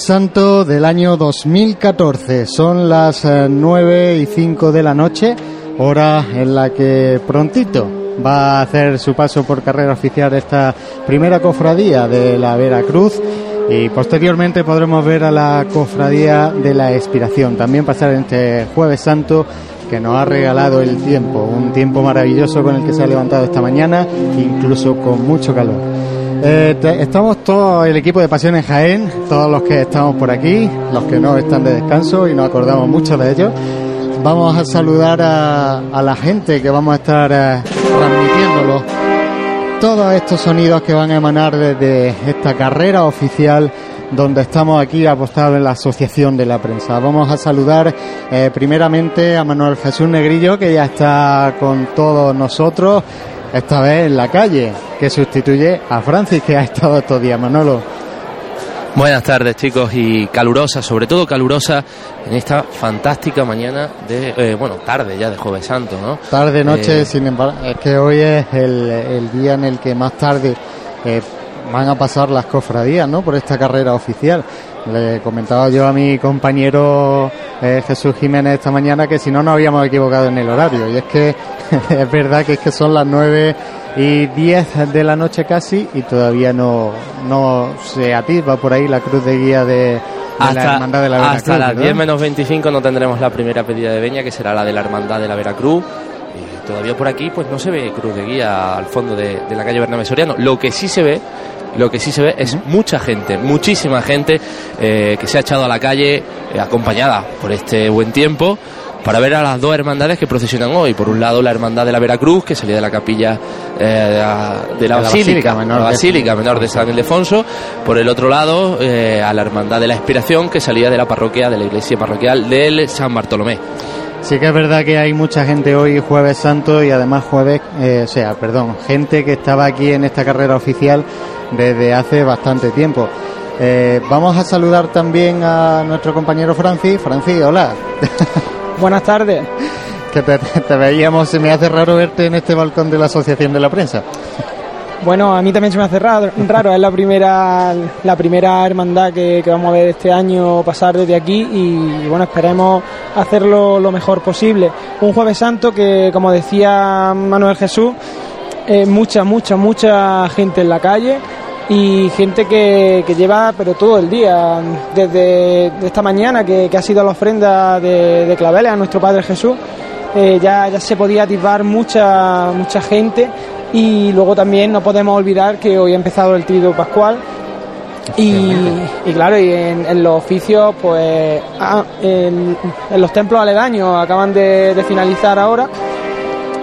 Santo del año 2014. Son las 9 y 5 de la noche, hora en la que prontito va a hacer su paso por carrera oficial esta primera cofradía de la Veracruz y posteriormente podremos ver a la cofradía de la expiración. También pasar este Jueves Santo que nos ha regalado el tiempo, un tiempo maravilloso con el que se ha levantado esta mañana, incluso con mucho calor. Eh, estamos todo el equipo de Pasión en Jaén, todos los que estamos por aquí, los que no están de descanso y nos acordamos mucho de ellos. Vamos a saludar a, la gente que vamos a estar eh, transmitiéndolo. Todos estos sonidos que van a emanar desde esta carrera oficial donde estamos aquí apostados en la Asociación de la Prensa. Vamos a saludar eh, primeramente a Manuel Jesús Negrillo, que ya está con todos nosotros, esta vez en la calle, que sustituye a Francis, que ha estado estos días. Manolo. Buenas tardes chicos y calurosa, sobre todo calurosa en esta fantástica mañana de, eh, bueno, tarde ya de Jueves Santo, ¿no? Tarde, noche, eh, sin embargo, es que hoy es el, día en el que más tarde eh, van a pasar las cofradías, ¿no? Por esta carrera oficial. Le comentaba yo a mi compañero eh, Jesús Jiménez esta mañana que si no nos habíamos equivocado en el horario. Y es que es verdad que es que son las nueve y diez de la noche casi y todavía no, no se atisba por ahí la cruz de guía de, la Hermandad de la Veracruz. Hasta las 10 menos 25 no tendremos la primera pedida de veña, que será la de la Hermandad de la Veracruz. Y todavía por aquí pues no se ve cruz de guía al fondo de, de la calle Bernabé Soriano. Lo que sí se ve lo que sí se ve es mucha gente, muchísima gente eh, que se ha echado a la calle eh, acompañada por este buen tiempo para ver a las dos hermandades que procesionan hoy. Por un lado la hermandad de la Veracruz, que salía de la capilla eh, de, la, Basílica, menor, Basílica menor de San Ildefonso. Por el otro lado a la hermandad de la Inspiración, que salía de la parroquia, de la iglesia parroquial del San Bartolomé. Sí que es verdad que hay mucha gente hoy jueves santo y además jueves, o sea, perdón, gente que estaba aquí en esta carrera oficial desde hace bastante tiempo. Eh, vamos a saludar también a nuestro compañero Francis. Francis, hola. Buenas tardes. Que te, veíamos, se me hace raro verte en este balcón de la Asociación de la Prensa. Bueno, a mí también se me hace raro, raro. es la primera, la primera hermandad que, vamos a ver este año pasar desde aquí y bueno, esperemos hacerlo lo mejor posible. Un jueves santo que, como decía Manuel Jesús, eh, mucha, mucha, mucha gente en la calle y gente que, lleva pero todo el día, desde esta mañana que, ha sido la ofrenda de, claveles a nuestro Padre Jesús, eh, ya, ya se podía atisbar mucha, mucha gente y luego también no podemos olvidar que hoy ha empezado el trido pascual y, claro, y en, los oficios, pues ah, en, los templos aledaños acaban de finalizar ahora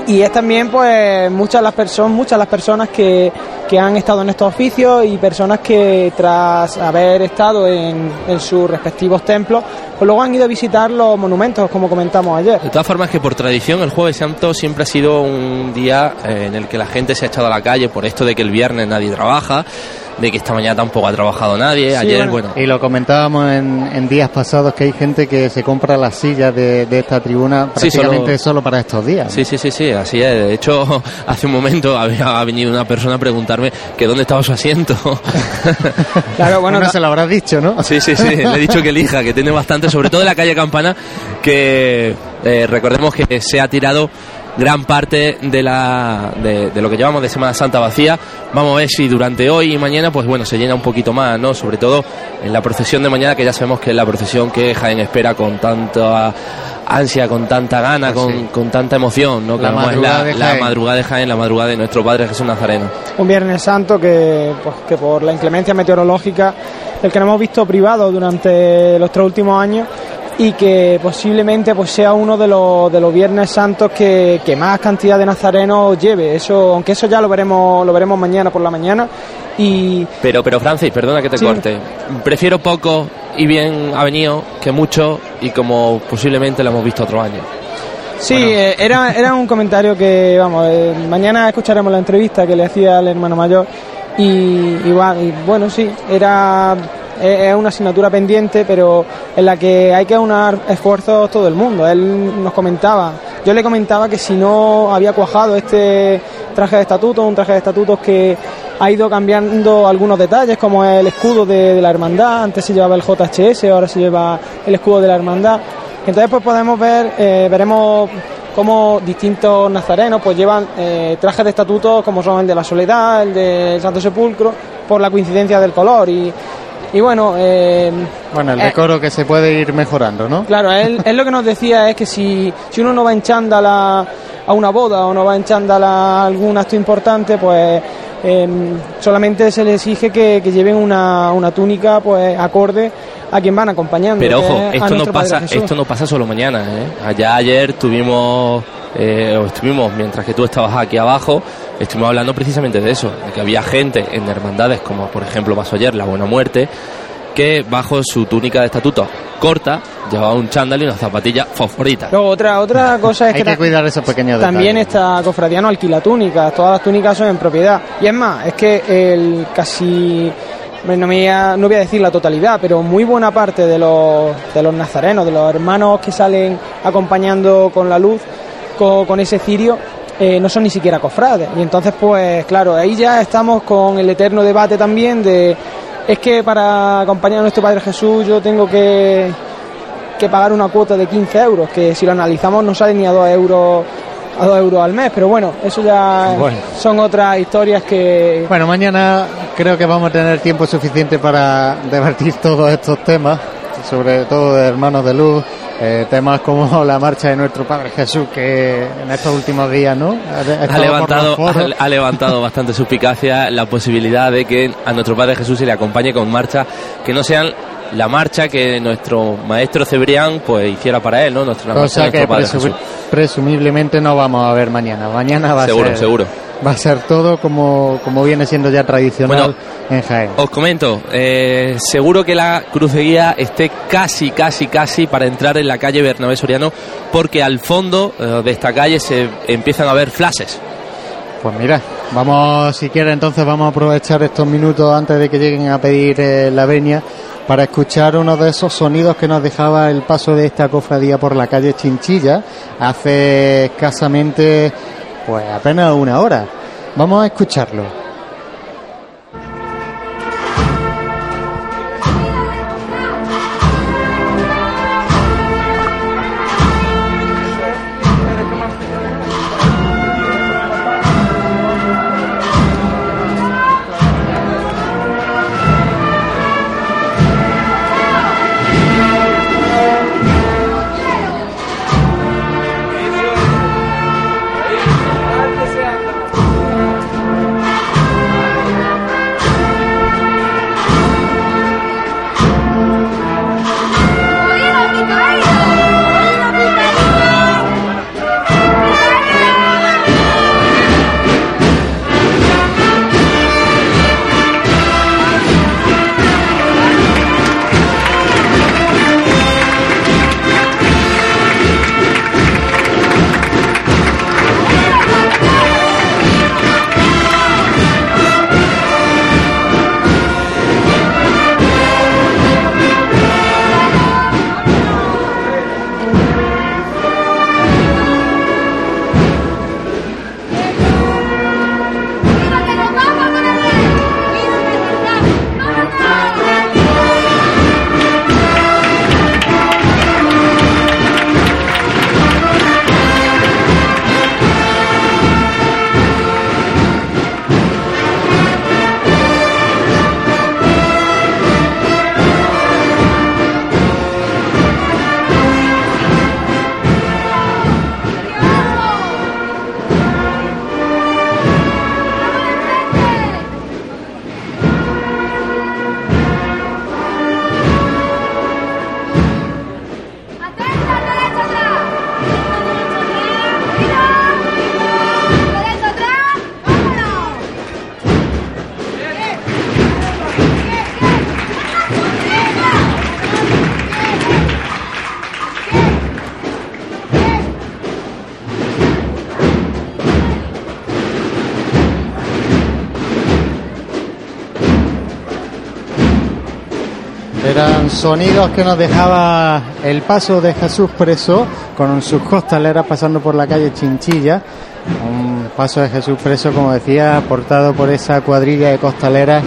y es también pues muchas las personas muchas las personas que, han estado en estos oficios y personas que tras haber estado en, en, sus respectivos templos pues luego han ido a visitar los monumentos como comentamos ayer. De todas formas que por tradición el jueves santo siempre ha sido un día eh, en el que la gente se ha echado a la calle por esto de que el viernes nadie trabaja de que esta mañana tampoco ha trabajado nadie. Ayer, bueno. Y lo comentábamos en, días pasados que hay gente que se compra las sillas de, esta tribuna prácticamente solo, para estos días. Sí, sí, sí, sí, así es. De hecho, hace un momento había venido una persona a preguntarme que dónde estaba su asiento. claro, bueno, no se lo habrás dicho, ¿no? Sí, sí, sí. Le he dicho que elija, que tiene bastante, sobre todo en la calle Campana, que eh, recordemos que se ha tirado gran parte de, la, de, lo que llevamos de Semana Santa vacía. Vamos a ver si durante hoy y mañana, pues bueno, se llena un poquito más, ¿no? Sobre todo en la procesión de mañana, que ya sabemos que es la procesión que Jaén espera con tanta ansia, con tanta gana, pues con, con, tanta emoción, ¿no? La, madrugada, de la madrugada de Jaén, la madrugada de nuestro Padre Jesús Nazareno. Un Viernes Santo que, pues, que por la inclemencia meteorológica, el que no hemos visto privado durante los tres últimos años, y que posiblemente pues sea uno de los, de los Viernes Santos que, más cantidad de nazarenos lleve. Eso, aunque eso ya lo veremos, lo veremos mañana por la mañana. Y... Pero, pero Francis, perdona que te corte. Prefiero poco y bien ha venido que mucho y como posiblemente lo hemos visto otro año. Sí, eh, era, era un comentario que, vamos, eh, mañana escucharemos la entrevista que le hacía al hermano mayor y, igual, y bueno, sí, era es una asignatura pendiente, pero en la que hay que aunar esfuerzos todo el mundo. Él nos comentaba, yo le comentaba que si no había cuajado este traje de estatutos, un traje de estatutos que, ha ido cambiando algunos detalles, como el escudo de, la hermandad, antes se llevaba el JHS, ahora se lleva el escudo de la hermandad. Entonces pues podemos ver, eh, veremos cómo distintos nazarenos pues llevan eh, trajes de estatuto como son el de la Soledad, el de Santo Sepulcro, por la coincidencia del color y y bueno... Eh, bueno, el decoro que se puede ir mejorando, ¿no? Claro, él, lo que nos decía es que si, si uno no va en chándal a, una boda o no va en chándal a algún acto importante, pues em, solamente se le exige que, lleven una, una, túnica pues acorde a quien van acompañando. Pero ojo, esto no, pasa, esto no pasa solo mañana. ¿eh? Allá ayer tuvimos, eh, estuvimos, mientras que tú estabas aquí abajo, estuvimos hablando precisamente de eso, de que había gente en hermandades como por ejemplo pasó ayer la Buena Muerte, que bajo su túnica de estatuto corta llevaba un chándal y una zapatilla fosforita. Luego otra otra cosa es Hay que, cuidar esos pequeños También esta cofradía no alquila túnicas, todas las túnicas son en propiedad. Y es más, es que el casi no, me voy a, no voy a decir la totalidad, pero muy buena parte de los, de los nazarenos, de los hermanos que salen acompañando con la luz, con, con ese cirio, eh, no son ni siquiera cofrades. Y entonces, pues claro, ahí ya estamos con el eterno debate también de, es que para acompañar a nuestro Padre Jesús yo tengo que, que pagar una cuota de 15 euros, que si lo analizamos no sale ni a 2 euros a 2 euros al mes, pero bueno, eso ya son otras historias que... Bueno, mañana creo que vamos a tener tiempo suficiente para debatir todos estos temas, sobre todo de Hermanos de Luz, eh, temas como la marcha de nuestro Padre Jesús, que en estos últimos días, ¿no? Ha, levantado, ha, levantado bastante suspicacia la posibilidad de que a nuestro Padre Jesús se le acompañe con marchas que no sean la marcha que nuestro maestro Cebrián pues hiciera para él, ¿no? Nuestra Cosa que presumiblemente no vamos a ver mañana. Mañana va a ser seguro va a ser todo como, como viene siendo ya tradicional en Jaén. Os comento, eh, seguro que la guía esté casi, casi, casi para entrar en la calle Bernabé Soriano, porque al fondo eh, de esta calle se empiezan a ver flashes. Pues mira, vamos, si entonces vamos a aprovechar estos minutos antes de que lleguen a pedir eh, la venia para escuchar uno de esos sonidos que nos dejaba el paso de esta cofradía por la calle Chinchilla hace escasamente pues apenas una hora. Vamos a escucharlo. Sonidos que nos dejaba el paso de Jesús preso con sus costaleras pasando por la calle Chinchilla. paso de Jesús preso, como decía, portado por esa cuadrilla de costaleras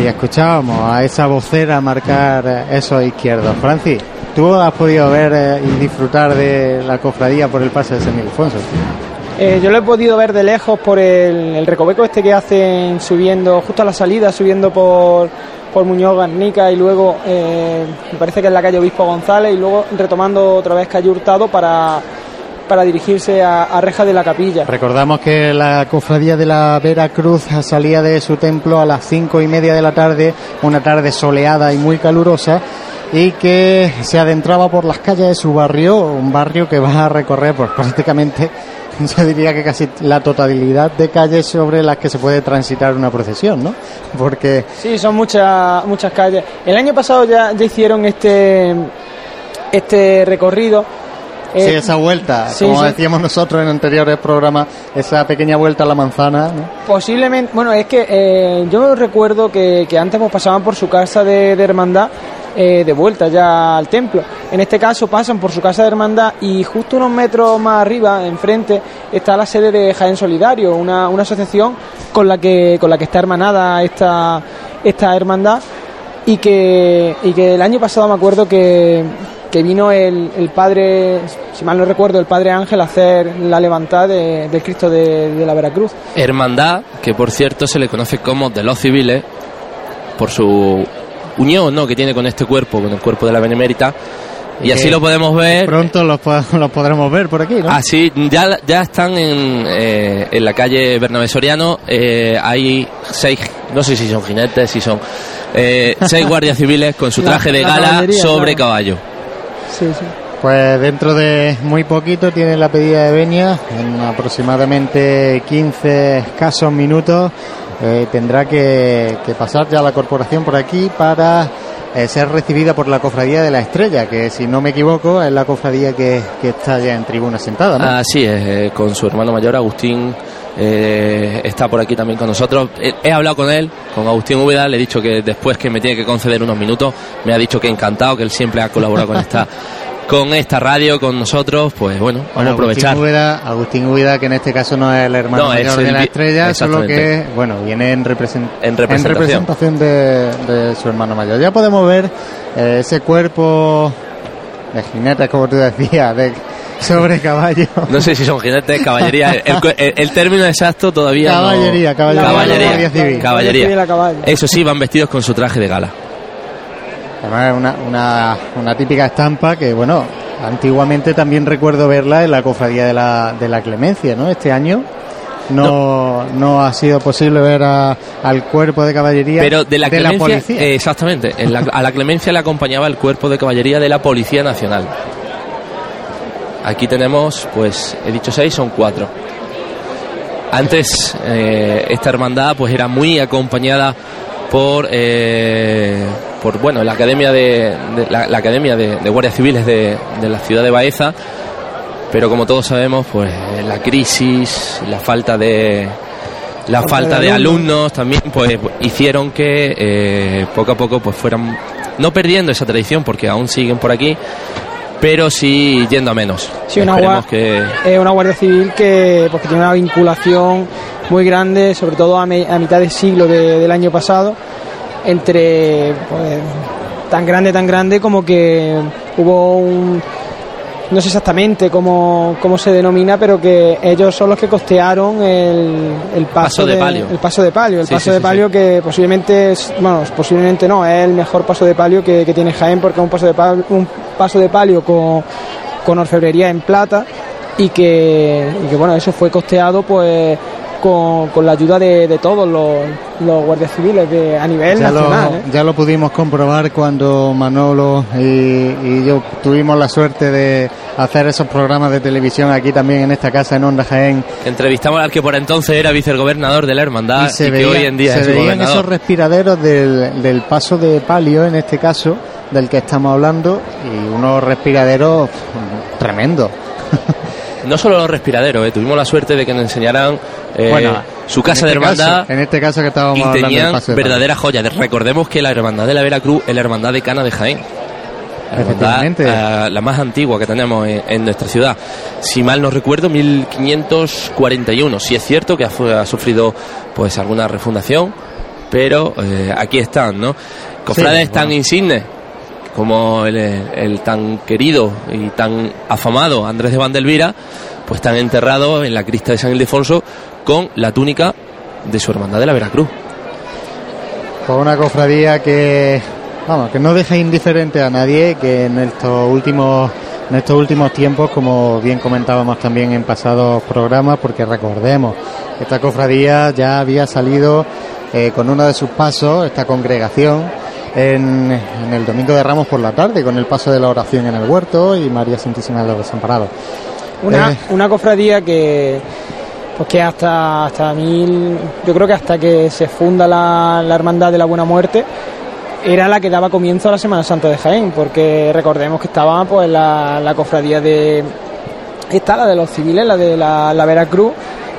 y escuchábamos a esa vocera marcar esos izquierdos. Francis, ¿tú has podido ver eh, y disfrutar de la cofradía por el paso de San Ildefonso? Eh, yo lo he podido ver de lejos por el, el, recoveco este que hacen subiendo, justo a la salida, subiendo por, por Muñoz Garnica y luego eh, me parece que es la calle Obispo González y luego retomando otra vez calle Hurtado para, para dirigirse a, Reja de la Capilla. Recordamos que la cofradía de la Vera Cruz salía de su templo a las cinco y media de la tarde, una tarde soleada y muy calurosa y que se adentraba por las calles de su barrio, un barrio que va a recorrer pues, prácticamente yo diría que casi la totalidad de calles sobre las que se puede transitar una procesión, ¿no? Porque sí, son muchas muchas calles. El año pasado ya, ya hicieron este este recorrido. Sí, eh, esa vuelta, sí, como sí. decíamos nosotros en anteriores programas, esa pequeña vuelta a la manzana. ¿no? Posiblemente, bueno, es que eh, yo recuerdo que, que, antes pues pasaban por su casa de, de hermandad eh, de vuelta ya al templo. En este caso pasan por su casa de hermandad y justo unos metros más arriba, enfrente, está la sede de Jaén Solidario, una, una asociación con la que con la que está hermanada esta, esta hermandad y que, y que el año pasado me acuerdo que, que vino el, el, padre, si mal no recuerdo, el padre Ángel a hacer la levantada del de Cristo de, de, la Veracruz. Hermandad, que por cierto se le conoce como de los civiles, por su unión ¿no? que tiene con este cuerpo, con el cuerpo de la Benemérita. Y así lo podemos ver. Pronto los, los, podremos ver por aquí, ¿no? Así, ya, ya están en, eh, en la calle Bernabé Soriano. Eh, hay seis, no sé si son jinetes, si son eh, seis guardias civiles con su traje de gala sobre caballo. Sí, sí. Pues dentro de muy poquito tiene la pedida de venia, en aproximadamente 15 escasos minutos. Eh, tendrá que, que, pasar ya la corporación por aquí para eh, ser recibida por la cofradía de la estrella, que si no me equivoco es la cofradía que, que está ya en tribuna sentada. ¿no? Así es, eh, con su hermano mayor Agustín. Está por aquí también con nosotros. He, he, hablado con él, con Agustín Úbeda, le he dicho que después que me tiene que conceder unos minutos, me ha dicho que encantado, que él siempre ha colaborado con esta con esta radio, con nosotros, pues bueno, vamos bueno, a aprovechar. Agustín Úbeda, Agustín Úbeda, que en este caso no es el hermano no, mayor el, de la estrella, solo que, bueno, viene en, represent en representación, en representación de, de, su hermano mayor. Ya podemos ver eh, ese cuerpo de jinetes, como tú decías, de sobre caballo. No sé si son jinetes, caballería. El, el, el término exacto todavía caballería, no. Caballería, caballería. Civil. Caballería. Eso sí, van vestidos con su traje de gala. Además, una, una, una típica estampa que, bueno, antiguamente también recuerdo verla en la cofradía de la, de la Clemencia, ¿no? Este año no, no, no, ha sido posible ver a, al cuerpo de caballería pero de la, de clemencia, la policía. Eh, exactamente, la, a la clemencia le acompañaba el cuerpo de caballería de la Policía Nacional. Aquí tenemos, pues, he dicho seis, son cuatro. Antes eh, esta hermandad pues era muy acompañada por eh, por bueno la academia de, de la, la, academia de, de guardias civiles de, de, la ciudad de Baeza pero como todos sabemos pues la crisis la falta de la falta, de, alumnos. también pues hicieron que eh, poco a poco pues fueran no perdiendo esa tradición porque aún siguen por aquí pero sí yendo a menos. Sí, una, gua que... eh, una Guardia Civil que, pues, que tiene una vinculación muy grande, sobre todo a, me, a mitad del siglo de, del año pasado, entre pues, tan grande, tan grande como que hubo un, no sé exactamente cómo, cómo se denomina, pero que ellos son los que costearon el, el paso, paso de, de, palio. El paso de palio, el sí, paso sí, de sí, palio que posiblemente es, bueno, posiblemente no, es el mejor paso de palio que, que tiene Jaén porque es un paso de palio, un paso de palio con, con orfebrería en plata y que, y que bueno, eso fue costeado pues con, con, la ayuda de, de todos los, los, guardias civiles de, a nivel ya nacional. Lo, ¿eh? Ya lo pudimos comprobar cuando Manolo y, y, yo tuvimos la suerte de hacer esos programas de televisión aquí también en esta casa en Onda Jaén. Entrevistamos al que por entonces era vicegobernador de la hermandad y, se y veía, que hoy en día se es veían esos respiraderos del, del paso de palio en este caso del que estamos hablando y unos respiraderos tremendos. No solo los respiraderos, eh, tuvimos la suerte de que nos enseñaran eh, bueno, su casa de este hermandad. Caso, en este caso que estábamos y tenían hablando verdaderas joyas. Recordemos que la hermandad de la Veracruz es la hermandad de Cana de Jaén. la, hermandad, eh, la más antigua que tenemos en, nuestra ciudad. Si mal no recuerdo, 1541. Si es cierto que ha, sufrido pues alguna refundación, pero eh, aquí están, ¿no? Cofrades tan insignes como el, tan querido y tan afamado Andrés de Vandelvira, pues están enterrados en la crista de San Ildefonso con la túnica de su hermandad de la Veracruz. Con una cofradía que, vamos, que no deja indiferente a nadie, que en estos últimos en estos últimos tiempos, como bien comentábamos también en pasados programas, porque recordemos, esta cofradía ya había salido eh, con uno de sus pasos, esta congregación, en, el Domingo de Ramos por la tarde, con el paso de la oración en el huerto y María Santísima de los Desamparados. Una, eh, una cofradía que pues que hasta hasta mil yo creo que hasta que se funda la, hermandad de la buena muerte era la que daba comienzo a la Semana Santa de Jaén porque recordemos que estaba pues la, la cofradía de esta la de los civiles la de la, la Veracruz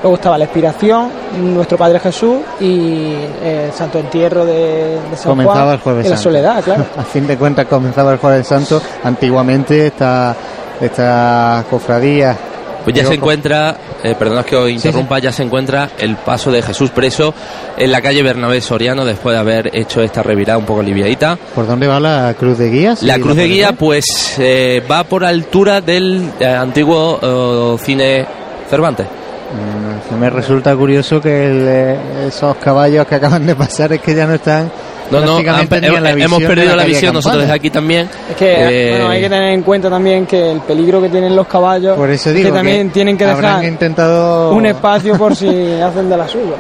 luego estaba la Expiración nuestro Padre Jesús y el Santo Entierro de, de San comenzaba el jueves y la Soledad claro a fin de cuentas comenzaba el jueves santo antiguamente esta esta cofradía pues ya se encuentra, eh, que os interrumpa, ya se encuentra el paso de Jesús preso en la calle Bernabé Soriano después de haber hecho esta revirada un poco aliviadita. ¿Por dónde va la cruz de guía? La cruz de guía pues eh, va por altura del eh, antiguo cine Cervantes. Mm, me resulta curioso que esos caballos que acaban de pasar es que ya no están no, no, hemos perdido la, visión nosotros desde aquí también. Es que eh, bueno, hay que tener en cuenta también que el peligro que tienen los caballos, por eso digo que también tienen que dejar intentado... un espacio por si hacen de la suya.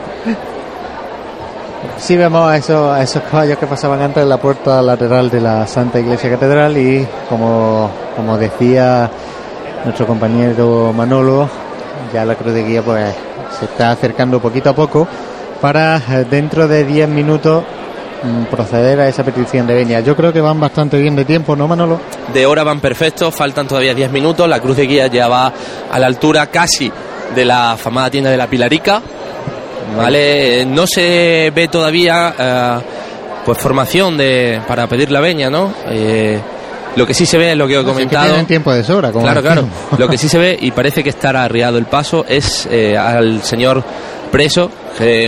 Sí vemos a esos, a esos caballos que pasaban antes en la puerta lateral de la Santa Iglesia Catedral y como, como decía nuestro compañero Manolo, ya la cruz de guía pues se está acercando poquito a poco para eh, dentro de 10 minutos Mm, proceder a esa petición de venia. Yo creo que van bastante bien de tiempo, ¿no, Manolo? De hora van perfectos, faltan todavía 10 minutos. La cruz de guía ya va a la altura casi de la famada tienda de la Pilarica. ¿Vale? No se ve todavía eh, pues formación de para pedir la veña, ¿no? Eh, lo que sí se ve es lo que he comentado. en tiempo de sobra, Claro, claro. Lo que sí se ve y parece que estará arriado el paso es eh, al señor preso,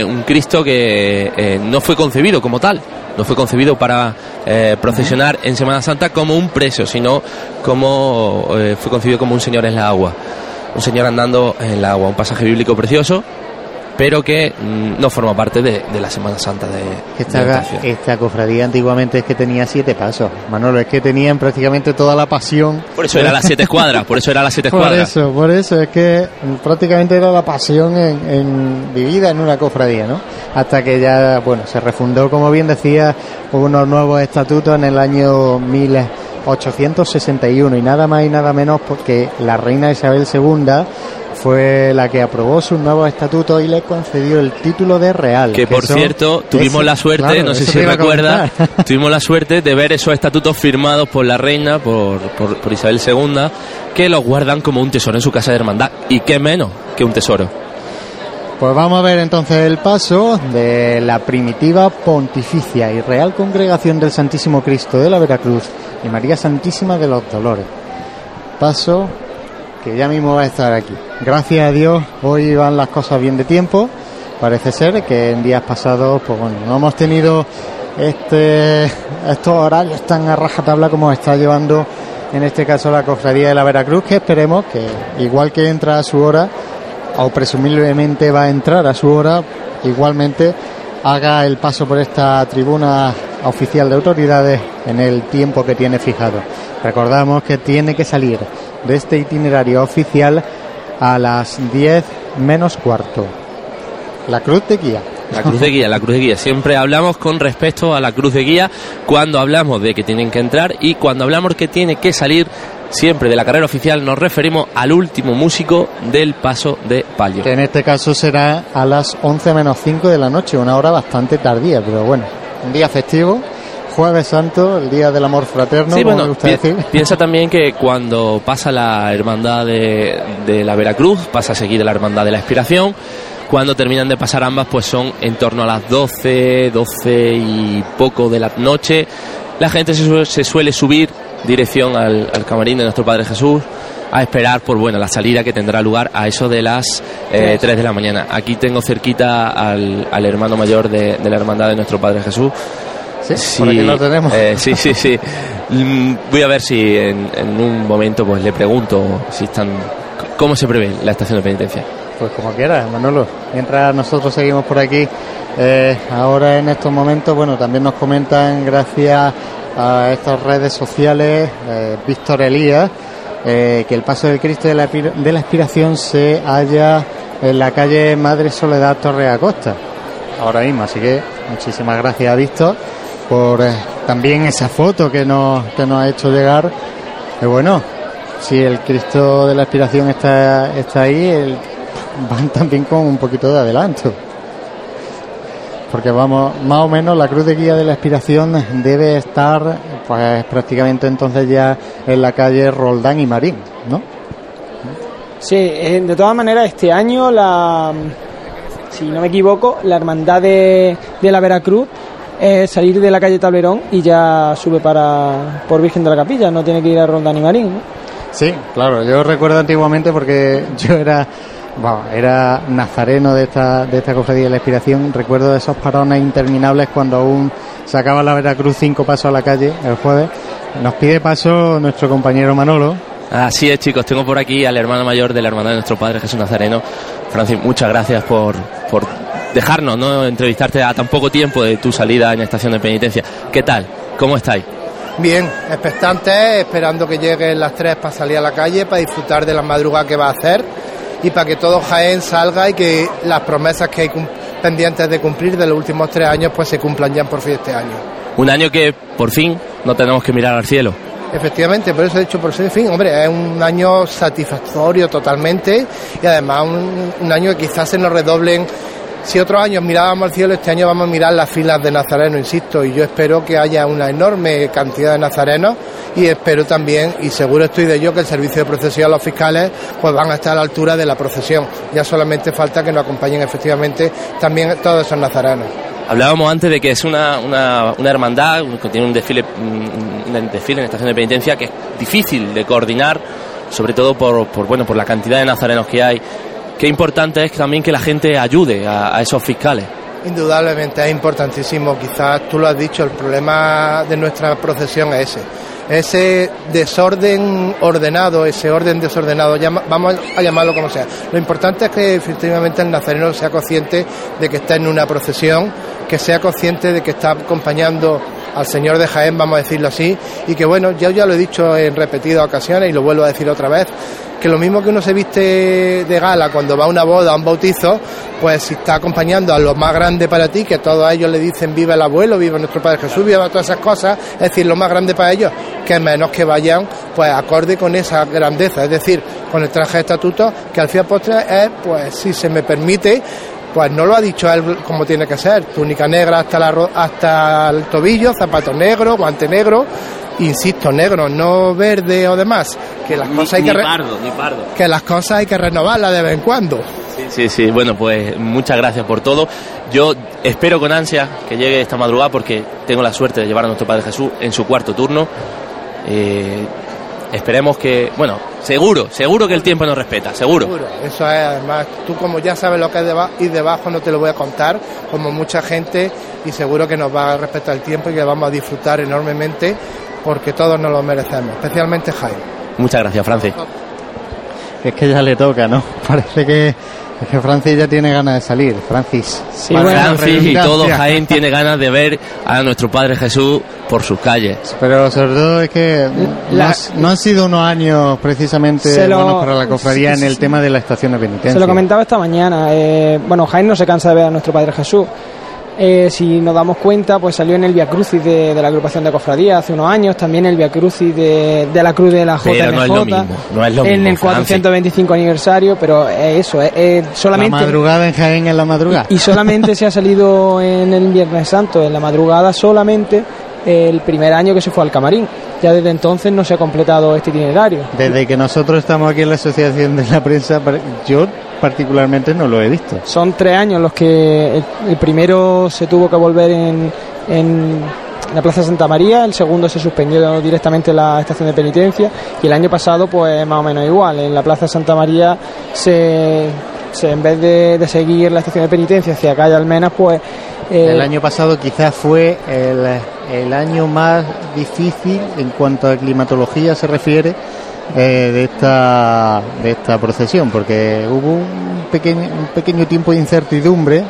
un Cristo que eh, no fue concebido como tal, no fue concebido para eh, procesionar en Semana Santa como un preso, sino como eh, fue concebido como un Señor en la agua, un Señor andando en la agua, un pasaje bíblico precioso pero que mm, no forma parte de, la Semana Santa de esta, esta cofradía antiguamente es que tenía siete pasos. Manolo es que tenían prácticamente toda la pasión por eso era las siete escuadras por eso era las siete escuadras por eso por eso es que prácticamente era la pasión en, vivida en una cofradía no hasta que ya bueno se refundó como bien decía unos nuevos estatutos en el año 1861 y nada más y nada menos porque la reina Isabel II fue la que aprobó sus nuevos estatutos y le concedió el título de real. Que, por cierto, tuvimos la suerte, no sé si recuerda, tuvimos la suerte de ver esos estatutos firmados por la reina, por, por, Isabel II, que los guardan como un tesoro en su casa de hermandad. ¿Y qué menos que un tesoro? Pues vamos a ver entonces el paso de la primitiva Pontificia y Real Congregación del Santísimo Cristo de la Veracruz y María Santísima de los Dolores. Paso que ya mismo va a estar aquí. Gracias a Dios, hoy van las cosas bien de tiempo. Parece ser que en días pasados, pues bueno, no hemos tenido este, estos horarios tan a rajatabla como está llevando en este caso la cofradía de la Veracruz, que esperemos que igual que entra a su hora, o presumiblemente va a entrar a su hora, igualmente haga el paso por esta tribuna oficial de autoridades en el tiempo que tiene fijado. Recordamos que tiene que salir de este itinerario oficial a las 10 menos cuarto. La cruz de guía. La cruz de guía, la cruz de guía. Siempre hablamos con respecto a la cruz de guía cuando hablamos de que tienen que entrar y cuando hablamos que tiene que salir siempre de la carrera oficial nos referimos al último músico del paso de palio. Que en este caso será a las 11 menos 5 de la noche, una hora bastante tardía, pero bueno, un día festivo Jueves Santo, el Día del Amor Fraterno, Piensa también que cuando pasa la hermandad de, la Veracruz, pasa a seguir la hermandad de la Expiración, cuando terminan de pasar ambas, pues son en torno a las 12, 12 y poco de la noche, la gente se suele, subir dirección al, camarín de nuestro Padre Jesús a esperar por bueno la salida que tendrá lugar a eso de las eh, 3 de la mañana. Aquí tengo cerquita al, hermano mayor de, la hermandad de nuestro Padre Jesús. Sí, por aquí lo tenemos. Eh, sí, sí, sí. Mm, voy a ver si en, un momento pues le pregunto si están cómo se prevé la estación de penitencia. Pues como quieras, Manolo. Mientras nosotros seguimos por aquí, eh, ahora en estos momentos, bueno, también nos comentan gracias a estas redes sociales, eh, Víctor Elías, eh, que el paso del Cristo de la, de la Expiración se halla en la calle Madre Soledad Torre Acosta, ahora mismo. Así que muchísimas gracias, Víctor, por también esa foto que nos, que nos ha hecho llegar. Y bueno, si el Cristo de la Expiración está, está ahí, el van también con un poquito de adelanto. Porque vamos, más o menos la cruz de guía de la expiración debe estar pues prácticamente entonces ya en la calle Roldán y Marín, ¿no? Sí, eh, de todas maneras este año la si no me equivoco, la hermandad de, la Veracruz es salir de la calle Tablerón y ya sube para por Virgen de la Capilla, no tiene que ir a Roldán y Marín, ¿no? Sí, claro, yo recuerdo antiguamente porque yo era bueno, era nazareno de esta, de esta cofradía de la inspiración. Recuerdo esos parones interminables cuando aún sacaba la Veracruz cinco pasos a la calle el jueves. Nos pide paso nuestro compañero Manolo. Así es, chicos. Tengo por aquí al hermano mayor de la hermandad de nuestro padre Jesús Nazareno. Francis, muchas gracias por, por dejarnos ¿no? entrevistarte a tan poco tiempo de tu salida en la estación de penitencia. ¿Qué tal? ¿Cómo estáis? Bien, expectantes, esperando que lleguen las tres para salir a la calle, para disfrutar de la madrugada que va a hacer y para que todo Jaén salga y que las promesas que hay pendientes de cumplir de los últimos tres años pues se cumplan ya por fin este año. Un año que por fin no tenemos que mirar al cielo. Efectivamente, por eso he dicho por fin, hombre, es un año satisfactorio totalmente y además un, un año que quizás se nos redoblen si otros años mirábamos al cielo, este año vamos a mirar las filas de nazarenos, insisto, y yo espero que haya una enorme cantidad de nazarenos y espero también, y seguro estoy de ello, que el servicio de procesión, los fiscales, pues van a estar a la altura de la procesión. Ya solamente falta que nos acompañen efectivamente también todos esos nazarenos. Hablábamos antes de que es una, una, hermandad que tiene un desfile, un desfile en estación de penitencia que es difícil de coordinar, sobre todo por, por, bueno, por la cantidad de nazarenos que hay qué importante es también que la gente ayude a, esos fiscales. Indudablemente es importantísimo, quizás tú lo has dicho, el problema de nuestra procesión es ese, ese desorden ordenado, ese orden desordenado, vamos a llamarlo como sea. Lo importante es que efectivamente el nazareno sea consciente de que está en una procesión, que sea consciente de que está acompañando al Señor de Jaén, vamos a decirlo así, y que bueno, yo ya lo he dicho en repetidas ocasiones y lo vuelvo a decir otra vez, que lo mismo que uno se viste de gala cuando va a una boda, a un bautizo, pues si está acompañando a los más grandes para ti, que todos ellos le dicen viva el abuelo, viva nuestro Padre Jesús, viva todas esas cosas, es decir, lo más grande para ellos, que menos que vayan pues acorde con esa grandeza, es decir, con el traje de estatuto, que al fin postre es, pues si se me permite, pues no lo ha dicho él como tiene que ser, túnica negra hasta, la, hasta el tobillo, zapato negro, guante negro, insisto, negro, no verde o demás, que las cosas hay que que las cosas hay que renovarlas de vez en cuando. Sí, sí, sí, bueno, pues muchas gracias por todo. Yo espero con ansia que llegue esta madrugada porque tengo la suerte de llevar a nuestro Padre Jesús en su cuarto turno. Eh, esperemos que, bueno, seguro, seguro que el tiempo nos respeta, seguro. seguro. Eso es, además, tú como ya sabes lo que es y debajo no te lo voy a contar, como mucha gente, y seguro que nos va a respetar el tiempo y que vamos a disfrutar enormemente porque todos nos lo merecemos, especialmente Jaime. Muchas gracias, Francis. Es que ya le toca, ¿no? Parece que, que Francis ya tiene ganas de salir. Francis. Sí, Francis y todo Jaén tiene ganas de ver a nuestro Padre Jesús por sus calles. Pero sobre todo es que no, han sido unos años precisamente buenos para la cofradía en el tema de la estación de penitencia. Se lo comentaba esta mañana. Eh, bueno, Jaén no se cansa de ver a nuestro Padre Jesús. Eh, si nos damos cuenta, pues salió en el Via Crucis de, la agrupación de cofradía hace unos años, también el Via Crucis de, la Cruz de la JMJ, en el 425 aniversario, pero eso, es solamente... La madrugada en Jaén en la madrugada. Y, solamente se ha salido en el Viernes Santo, en la madrugada solamente el primer año que se fue al camarín. Ya desde entonces no se ha completado este itinerario. Desde que nosotros estamos aquí en la Asociación de la Prensa, yo particularmente no lo he visto. Son tres años los que el, primero se tuvo que volver en, la Plaza Santa María, el segundo se suspendió directamente la estación de penitencia y el año pasado pues más o menos igual, en la Plaza Santa María se, se en vez de, de seguir la estación de penitencia hacia calle Almenas pues eh, El año pasado quizás fue el, el año más difícil en cuanto a climatología se refiere eh, de esta de esta procesión porque hubo un pequeño un pequeño tiempo de incertidumbre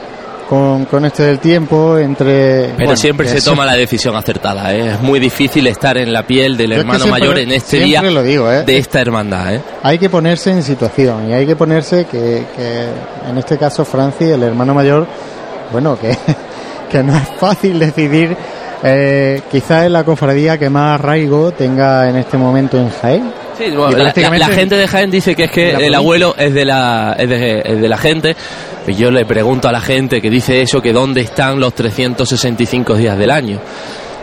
con, con este del tiempo entre Pero bueno, siempre se toma la decisión acertada, ¿eh? Es muy difícil estar en la piel del Yo es que hermano siempre- mayor en este día lo digo, ¿eh? de esta hermandad, ¿eh? hay que ponerse en situación y hay que ponerse que, que en este caso Francis, el hermano mayor, bueno, que, que no es fácil decidir, eh, quizás es la cofradía que más arraigo tenga en este momento en Jaén. Sí, bueno, la, la- la gente de Jaén dice que es que el abuelo es de la es de, es de la gente. Y yo le pregunto a la gente que dice eso que dónde están los 365 días del año.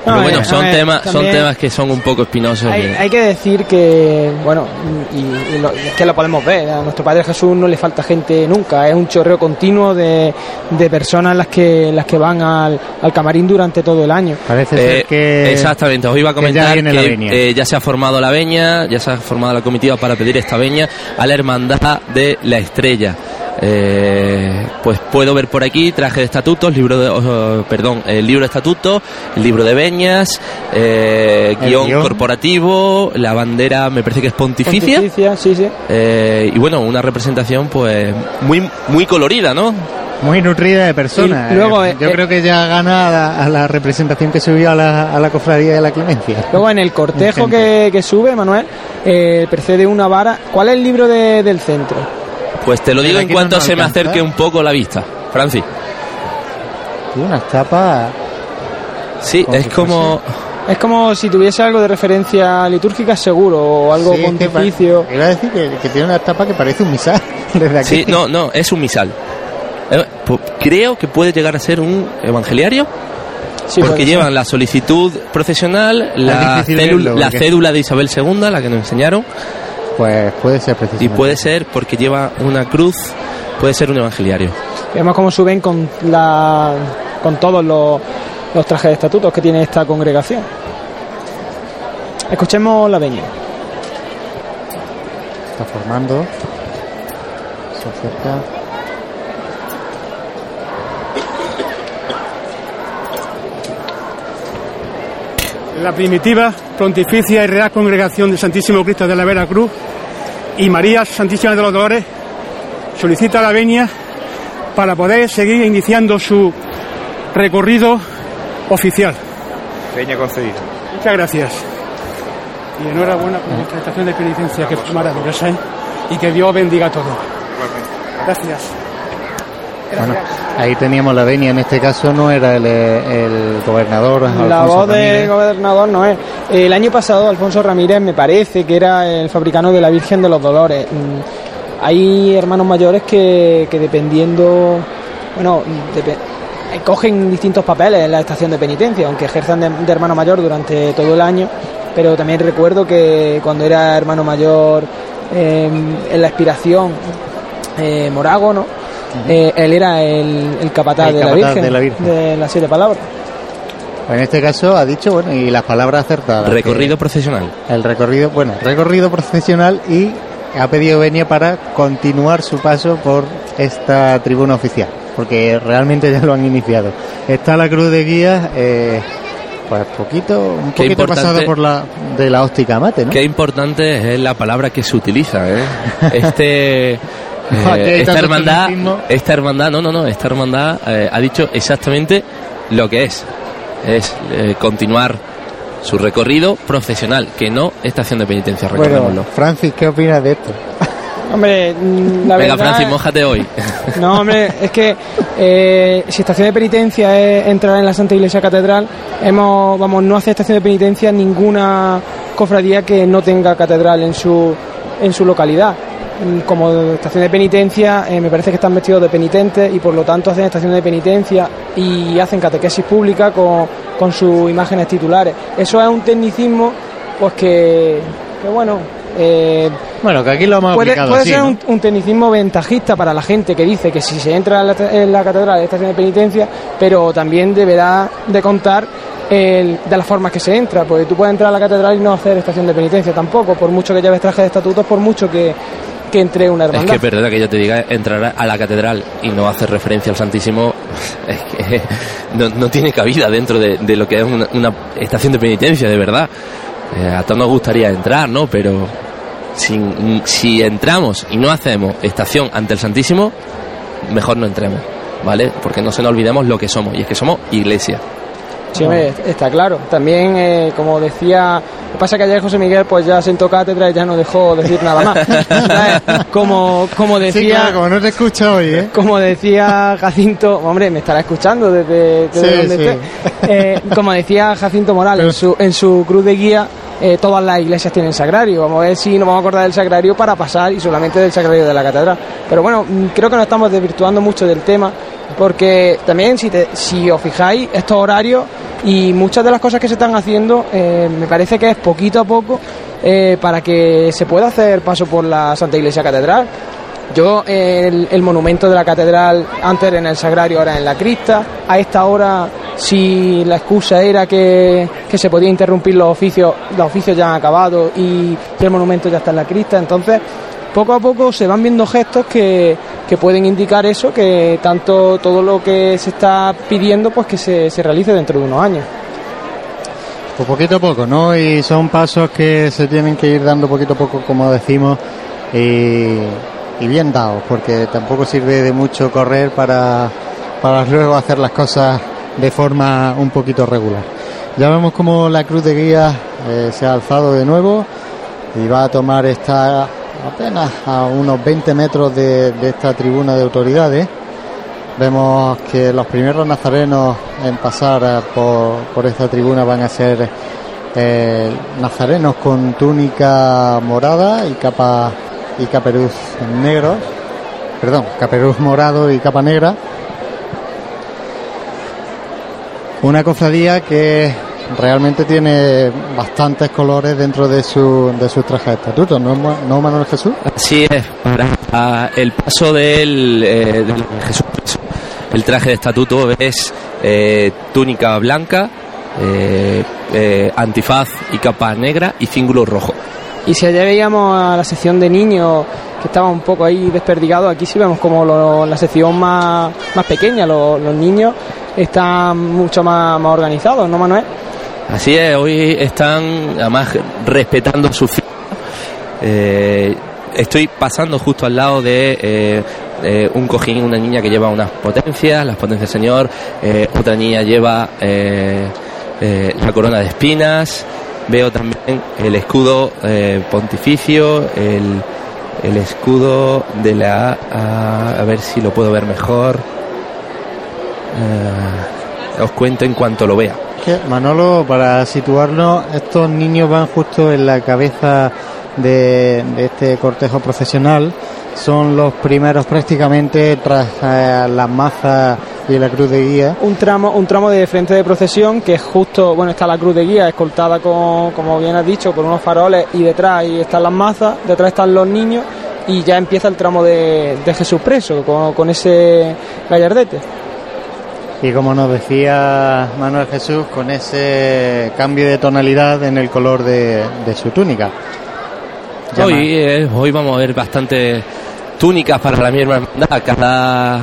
Pero No, bueno, eh, son ver, temas son temas que son un poco espinosos. Hay, que decir que, bueno, y, y lo- es que lo podemos ver, a nuestro Padre Jesús no le falta gente nunca, es un chorreo continuo de, de personas las que las que van al, al camarín durante todo el año. Parece Eh, ser que... exactamente, os iba a que ya comentar que, eh, ya se ha formado la veña, ya se ha formado la comitiva para pedir esta veña a la hermandad de la estrella. Eh, pues puedo ver por aquí traje de estatutos, libro de, oh, perdón, el libro de estatutos, el libro de veñas, eh, guion guion. corporativo, la bandera me parece que es pontificia, Pontificia, sí, sí. eh, y bueno, una representación pues muy muy colorida, ¿no? Muy nutrida de personas. Y luego, Eh, eh, Yo eh, creo que ya gana a la, a la representación que subió a la, a la cofradía de la clemencia. Luego en el cortejo que, que sube, Manuel, eh, precede una vara. ¿Cuál es el libro de- del centro? Pues te lo digo en no cuanto se me acerque un poco la vista, Francis. Unas tapas... Sí, Como es como Es como si tuviese algo de referencia litúrgica seguro o algo Sí, pontificio. Iba a decir que, que tiene una tapa que parece un misal desde aquí. Sí, no, no, es un misal. Eh, Creo que puede llegar a ser un evangeliario, Sí, porque llevan la solicitud profesional, la, célula, verlo, la porque- cédula de Isabel II, la que nos enseñaron, Pues puede ser y precisamente. puede ser porque lleva una cruz, puede ser un evangeliario. Vemos cómo suben con la con todos los, los trajes de estatutos que tiene esta congregación. Escuchemos la veña. Está formando. Se acerca. la primitiva, pontificia y real congregación del Santísimo Cristo de la Vera Cruz y María Santísima de los Dolores solicita la venia para poder seguir iniciando su recorrido oficial. Peña concedida. Muchas gracias. Y enhorabuena por vuestra estación de penitencia, que es maravillosa, ¿eh? y que Dios bendiga todo. Gracias. Bueno, ahí teníamos la venia. En este caso no era el, el gobernador. La voz del gobernador no es. El año pasado Alfonso Ramírez me parece que era el fabricano de la Virgen de los Dolores. Mm, Hay hermanos mayores que, que dependiendo, bueno, eh, cogen distintos papeles en la estación de penitencia, aunque ejerzan de, de hermano mayor durante todo el año. Pero también recuerdo que cuando era hermano mayor eh, en la expiración eh, Morago, ¿no? Eh, él era el, el capataz, El de, la Virgen, de la Virgen. de las siete palabras. En este caso ha dicho, bueno, y las palabras acertadas. Recorrido profesional. El recorrido, bueno, recorrido profesional y ha pedido venia para continuar su paso por esta tribuna oficial, porque realmente ya lo han iniciado. Está la cruz de guías, eh, pues poquito, un Qué poquito pasado por la de la óptica mate, ¿no? Qué importante es la palabra que se utiliza, ¿eh? Este... eh, esta hermandad, esta hermandad, no, no, no, esta hermandad eh, ha dicho exactamente lo que es, es eh, continuar su recorrido profesional, que no estación de penitencia, recordémoslo. Bueno, Francis, ¿qué opinas de esto? Hombre, mm, la Venga, verdad Francis, mójate hoy. No, hombre, es que eh, si estación de penitencia es entrar en la Santa Iglesia Catedral, hemos, vamos, no hace estación de penitencia ninguna cofradía que no tenga catedral en su, en su localidad. Mm, Como estación de penitencia, eh, me parece que están vestidos de penitentes y por lo tanto hacen estación de penitencia y hacen catequesis pública con, con sus imágenes titulares. Eso es un tecnicismo, pues que, que bueno, eh, Bueno, que aquí lo hemos puede, aplicado puede así, ser ¿no? un, un tecnicismo ventajista para la gente que dice que si se entra en la, en la catedral de estación de penitencia, pero también deberá de contar el- de las formas que se entra, porque tú puedes entrar a la catedral y no hacer estación de penitencia tampoco, por mucho que lleves traje de estatutos, por mucho que, que entre una Es hermandad. que perdona que yo te diga, entrar a la catedral y no hacer referencia al Santísimo es que no, no tiene cabida dentro de, de lo que es una, una estación de penitencia, de verdad. Eh, a todos nos gustaría entrar, ¿no? Pero sin- si entramos y no hacemos estación ante el Santísimo, mejor no entremos, ¿vale? Porque no se nos olvidemos lo que somos, y es que somos iglesia. Sí, hombre, está claro. También, eh, como decía, pasa que ayer José Miguel pues ya sentó cátedra y ya no dejó decir nada más. ¿Sabes? como, como Sí, decía... claro, como no te escucho hoy, ¿eh? Como decía Jacinto, hombre, me estará escuchando desde, desde Sí, donde sí. esté. Eh, como decía Jacinto Morales en su, en su cruz de guía, eh, todas las iglesias tienen sagrario. Vamos a ver si nos vamos a acordar del sagrario para pasar y solamente del sagrario de la catedral. Pero bueno, mm, creo que nos estamos desvirtuando mucho del tema, porque también, si, te- si os fijáis, estos horarios y muchas de las cosas que se están haciendo, eh, me parece que es poquito a poco eh, para que se pueda hacer paso por la Santa Iglesia Catedral. Yo, el, el monumento de la catedral, antes era en el Sagrario, ahora en la Crista. A esta hora, si la excusa era que, que se podía interrumpir los oficios, los oficios ya han acabado y, el monumento ya está en la Crista. Entonces, poco a poco se van viendo gestos que, que pueden indicar eso, que tanto todo lo que se está pidiendo, pues que se, se realice dentro de unos años. Pues poquito a poco, ¿no? Y son pasos que se tienen que ir dando poquito a poco, como decimos, y, y bien dados, porque tampoco sirve de mucho correr para, para luego hacer las cosas de forma un poquito regular. Ya vemos como la cruz de guía eh, se ha alzado de nuevo y va a tomar esta apenas a unos 20 metros de, esta tribuna de autoridades. Vemos que los primeros nazarenos en pasar eh, por, por esta tribuna van a ser eh, nazarenos con túnica morada y capa y caperuz negro, perdón, caperuz morado y capa negra. Una cofradía que realmente tiene bastantes colores dentro de su, de su traje de estatuto, ¿no, ¿no Manuel Jesús? Así es, para el paso del, eh, del Jesús el traje de estatuto es eh, túnica blanca, eh, eh, antifaz y capa negra y cíngulo rojo. Y si allá veíamos a la sección de niños que estaba un poco ahí desperdigado, aquí sí vemos como lo- la sección más, más pequeña, lo- los niños están mucho más, más organizados, ¿no, Manuel? Así es, hoy están además respetando su fila. Eh, estoy pasando justo al lado de eh, eh, un cojín, una niña que lleva unas potencias, las potencias Señor, eh, otra niña lleva la corona de espinas, veo también el escudo pontificio, el, el escudo de la... A, a ver si lo puedo ver mejor. Eh, os cuento en cuanto lo vea. Manolo, para situarnos, estos niños van justo en la cabeza de, de este cortejo profesional. Son los primeros prácticamente tras eh, las mazas y la cruz de guía. Un tramo, un tramo de frente de procesión que es justo, bueno, está la cruz de guía escoltada con, como bien has dicho, por unos faroles y detrás ahí están las mazas, detrás están los niños y ya empieza el tramo de, de Jesús preso con, con ese gallardete. Y como nos decía Manuel Jesús, con ese cambio de tonalidad en el color de, de su túnica. Llama- Hoy, eh, hoy vamos a ver bastantes túnicas para la misma hermandad. Cada,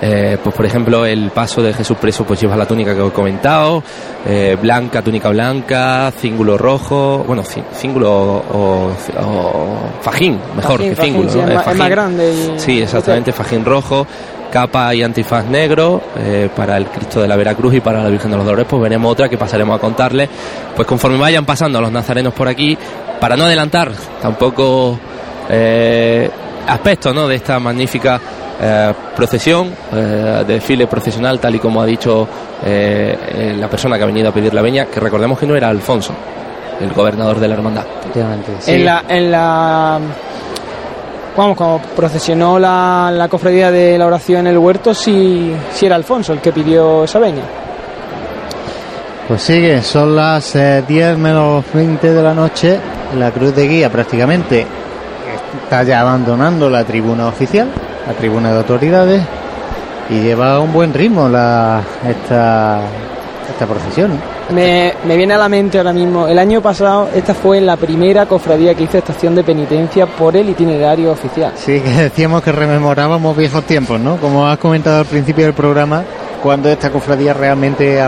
eh, pues por ejemplo, el paso de Jesús preso pues lleva la túnica que os he comentado, eh, blanca, túnica blanca, cíngulo rojo, bueno, cí- cíngulo o, o fajín, mejor Fajín, que fajín, cíngulo. sí, ¿no? es, Eh, más, es fajín. más grande. Y, Sí, exactamente, fajín rojo, capa y antifaz negro eh, para el Cristo de la Veracruz y para la Virgen de los Dolores, pues veremos otra que pasaremos a contarles, pues conforme vayan pasando los nazarenos por aquí, para no adelantar tampoco eh, aspectos ¿no? de esta magnífica eh, procesión, eh, desfile procesional, tal y como ha dicho la persona que ha venido a pedir la veña, que recordemos que no era Alfonso, el gobernador de la hermandad. Sí. En la, en la vamos, cuando procesionó la, cofradía de la oración en el huerto, sí era Alfonso el que pidió esa veña. Pues sigue, son las eh, 10 menos 20 de la noche. La cruz de guía prácticamente está ya abandonando la tribuna oficial, la tribuna de autoridades, y lleva un buen ritmo la, esta procesión. Me, me viene a la mente ahora mismo, el año pasado esta fue la primera cofradía que hizo estación de penitencia por el itinerario oficial. Sí, que decíamos que rememorábamos viejos tiempos, ¿no? Como has comentado al principio del programa, cuando esta cofradía realmente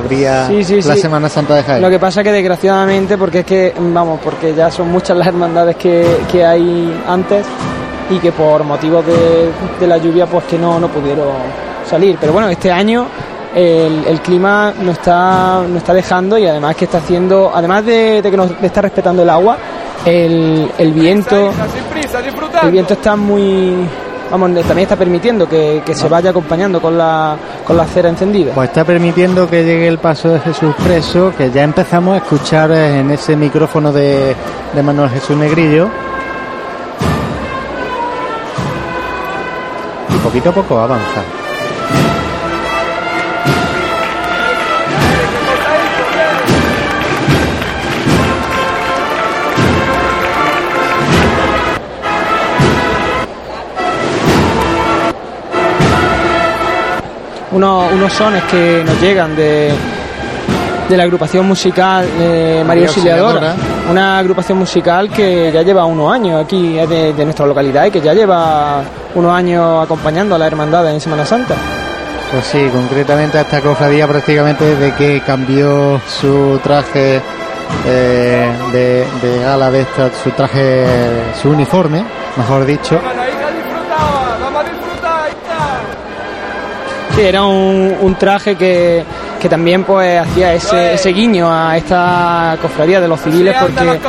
Sí, sí, la sí. Semana Santa de Jaén. Lo que pasa que desgraciadamente, porque es que, vamos, porque ya son muchas las hermandades que, que hay antes y que por motivos de, de la lluvia pues que no, no pudieron salir. Pero bueno, este año el, el clima nos está, nos está dejando y además que está haciendo, además de, de que nos está respetando el agua, el, el viento, el viento está muy... Vamos, también está permitiendo que, que se vaya acompañando con la, con la cera encendida. Pues está permitiendo que llegue el paso de Jesús preso, que ya empezamos a escuchar en ese micrófono de, de Manuel Jesús Negrillo. Y poquito a poco avanza. Unos, unos sones que nos llegan de, de la agrupación musical eh, María Auxiliadora, Auxiliadora. una agrupación musical que ya lleva unos años aquí es de, de nuestra localidad y que ya lleva unos años acompañando a la hermandad en Semana Santa. Pues sí, concretamente a esta cofradía prácticamente desde que cambió su traje eh, de, de gala de esta, su traje, su uniforme, mejor dicho. Sí, era un, un traje que, que también pues hacía ese, ese guiño a esta cofradía de los civiles porque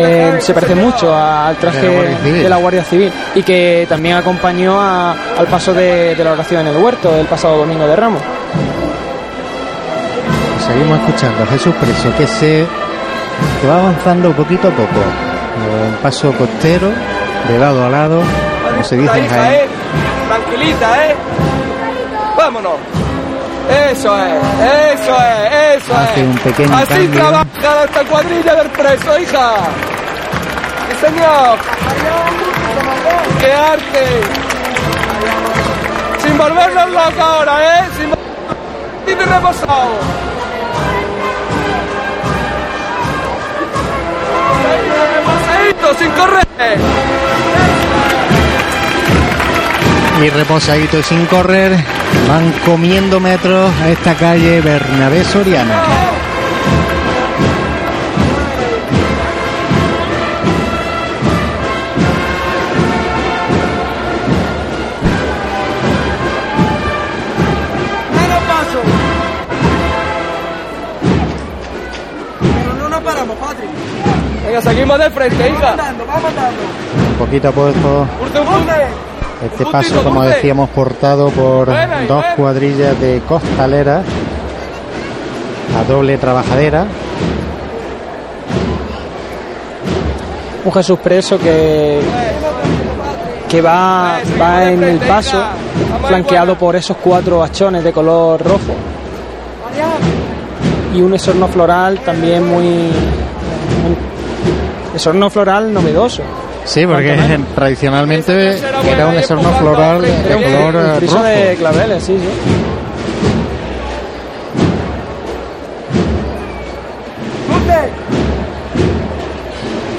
eh, se parece mucho al traje De la Guardia Civil. y que también acompañó a- al paso de, de la oración en el huerto el pasado domingo de Ramos. Seguimos escuchando a Jesús Preso que se que va avanzando poquito a poco. Eh, Un paso costero, de lado a lado, como se dice en Jaén. Tranquilita, ¿eh? Vámonos. Eso es, eso es, eso Hace es. un pequeño Así cambio. trabaja esta cuadrilla del preso, hija. Sí, señor. ¡Qué arte! Sin volvernos locos ahora, ¿eh? Sin y reposado. Reposadito, sin correr. Y reposadito sin correr, van comiendo metros a esta calle Bernabé Soriano. Menos paso. Pero no nos paramos, Patri. Venga, seguimos de frente, hija. Poquito a poco, Urte, urte. Este paso, como decíamos, portado por dos cuadrillas de costaleras a doble trabajadera. Un Jesús preso que, que va, va en el paso flanqueado por esos cuatro hachones de color rojo. Y un esorno floral también muy, muy esorno floral novedoso Sí, porque tradicionalmente era un esorno floral de Era un- color un eh, rojo. de claveles sí sí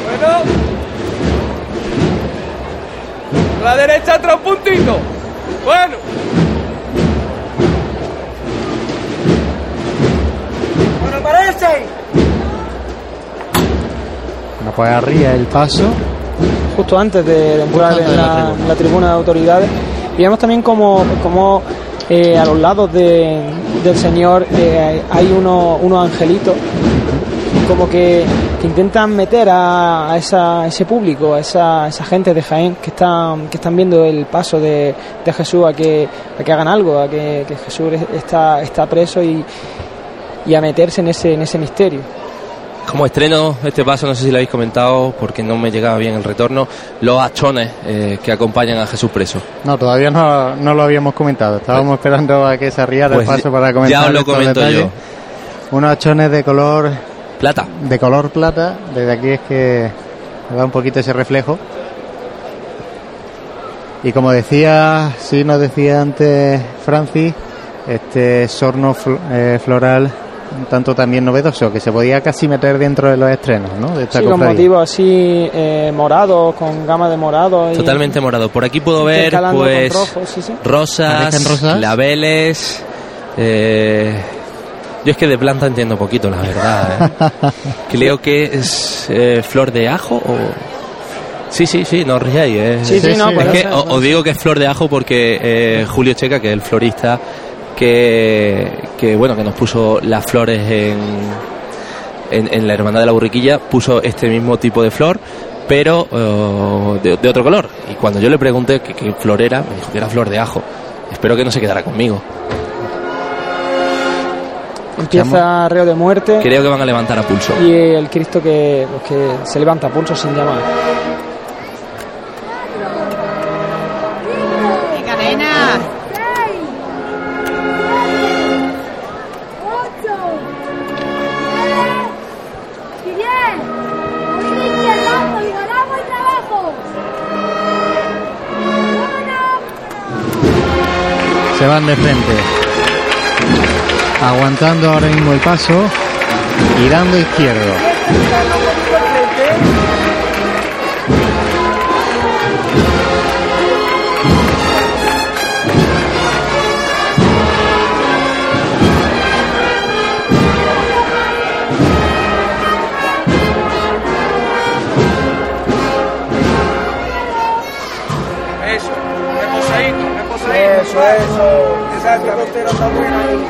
Bueno. La derecha otro puntito. Bueno. Bueno, parece. Bueno, pues arriba el paso. Justo antes de, de entrar antes en la la, tribuna. la tribuna de autoridades. Y vemos también como, como eh, a los lados de- del Señor eh, hay uno- unos angelitos como que, que intentan meter a, a esa- a ese público, a esa, a esa gente de Jaén que están, que están viendo el paso de, de Jesús a que, a que hagan algo, a que, que Jesús está, está preso y, y a meterse en ese, en ese misterio. Como estreno este paso, no sé si lo habéis comentado porque no me llegaba bien el retorno, los hachones eh, que acompañan a Jesús preso. No, todavía no, no lo habíamos comentado. Estábamos esperando a que se arriara Pues el paso para ya comentar os lo comento detalles. yo. Unos hachones de color Plata. de color plata. Desde aquí es que da un poquito ese reflejo. Y como decía, sí nos decía antes Francis, este sorno fl- eh, floral un tanto también novedoso, que se podía casi meter dentro de los estrenos, ¿no? De esta Sí, con motivos así eh, morados, con gama de morado. y- Totalmente morado. Por aquí puedo ver, pues, rojo, sí, sí. rosas, claveles. eh, yo es que de planta entiendo poquito, la verdad. ¿eh? Creo que es eh, flor de ajo o. Sí, sí, sí, no riáis. ¿eh? Sí, sí, Sí, no, Es que os digo que es flor de ajo porque eh, Julio Checa, que es el florista, que, que bueno, que nos puso las flores en, en, en la hermandad de la burriquilla, puso este mismo tipo de flor, pero eh, de, de otro color. Y cuando yo le pregunté qué, qué flor era, me dijo que era flor de ajo. Espero que no se quedara conmigo. Empieza reo de muerte Creo que van a levantar a pulso. y el Cristo que, pues, que se levanta a pulso sin llamar. Se van de frente. Aguantando ahora mismo el paso y dando izquierdo. Está buena ahí.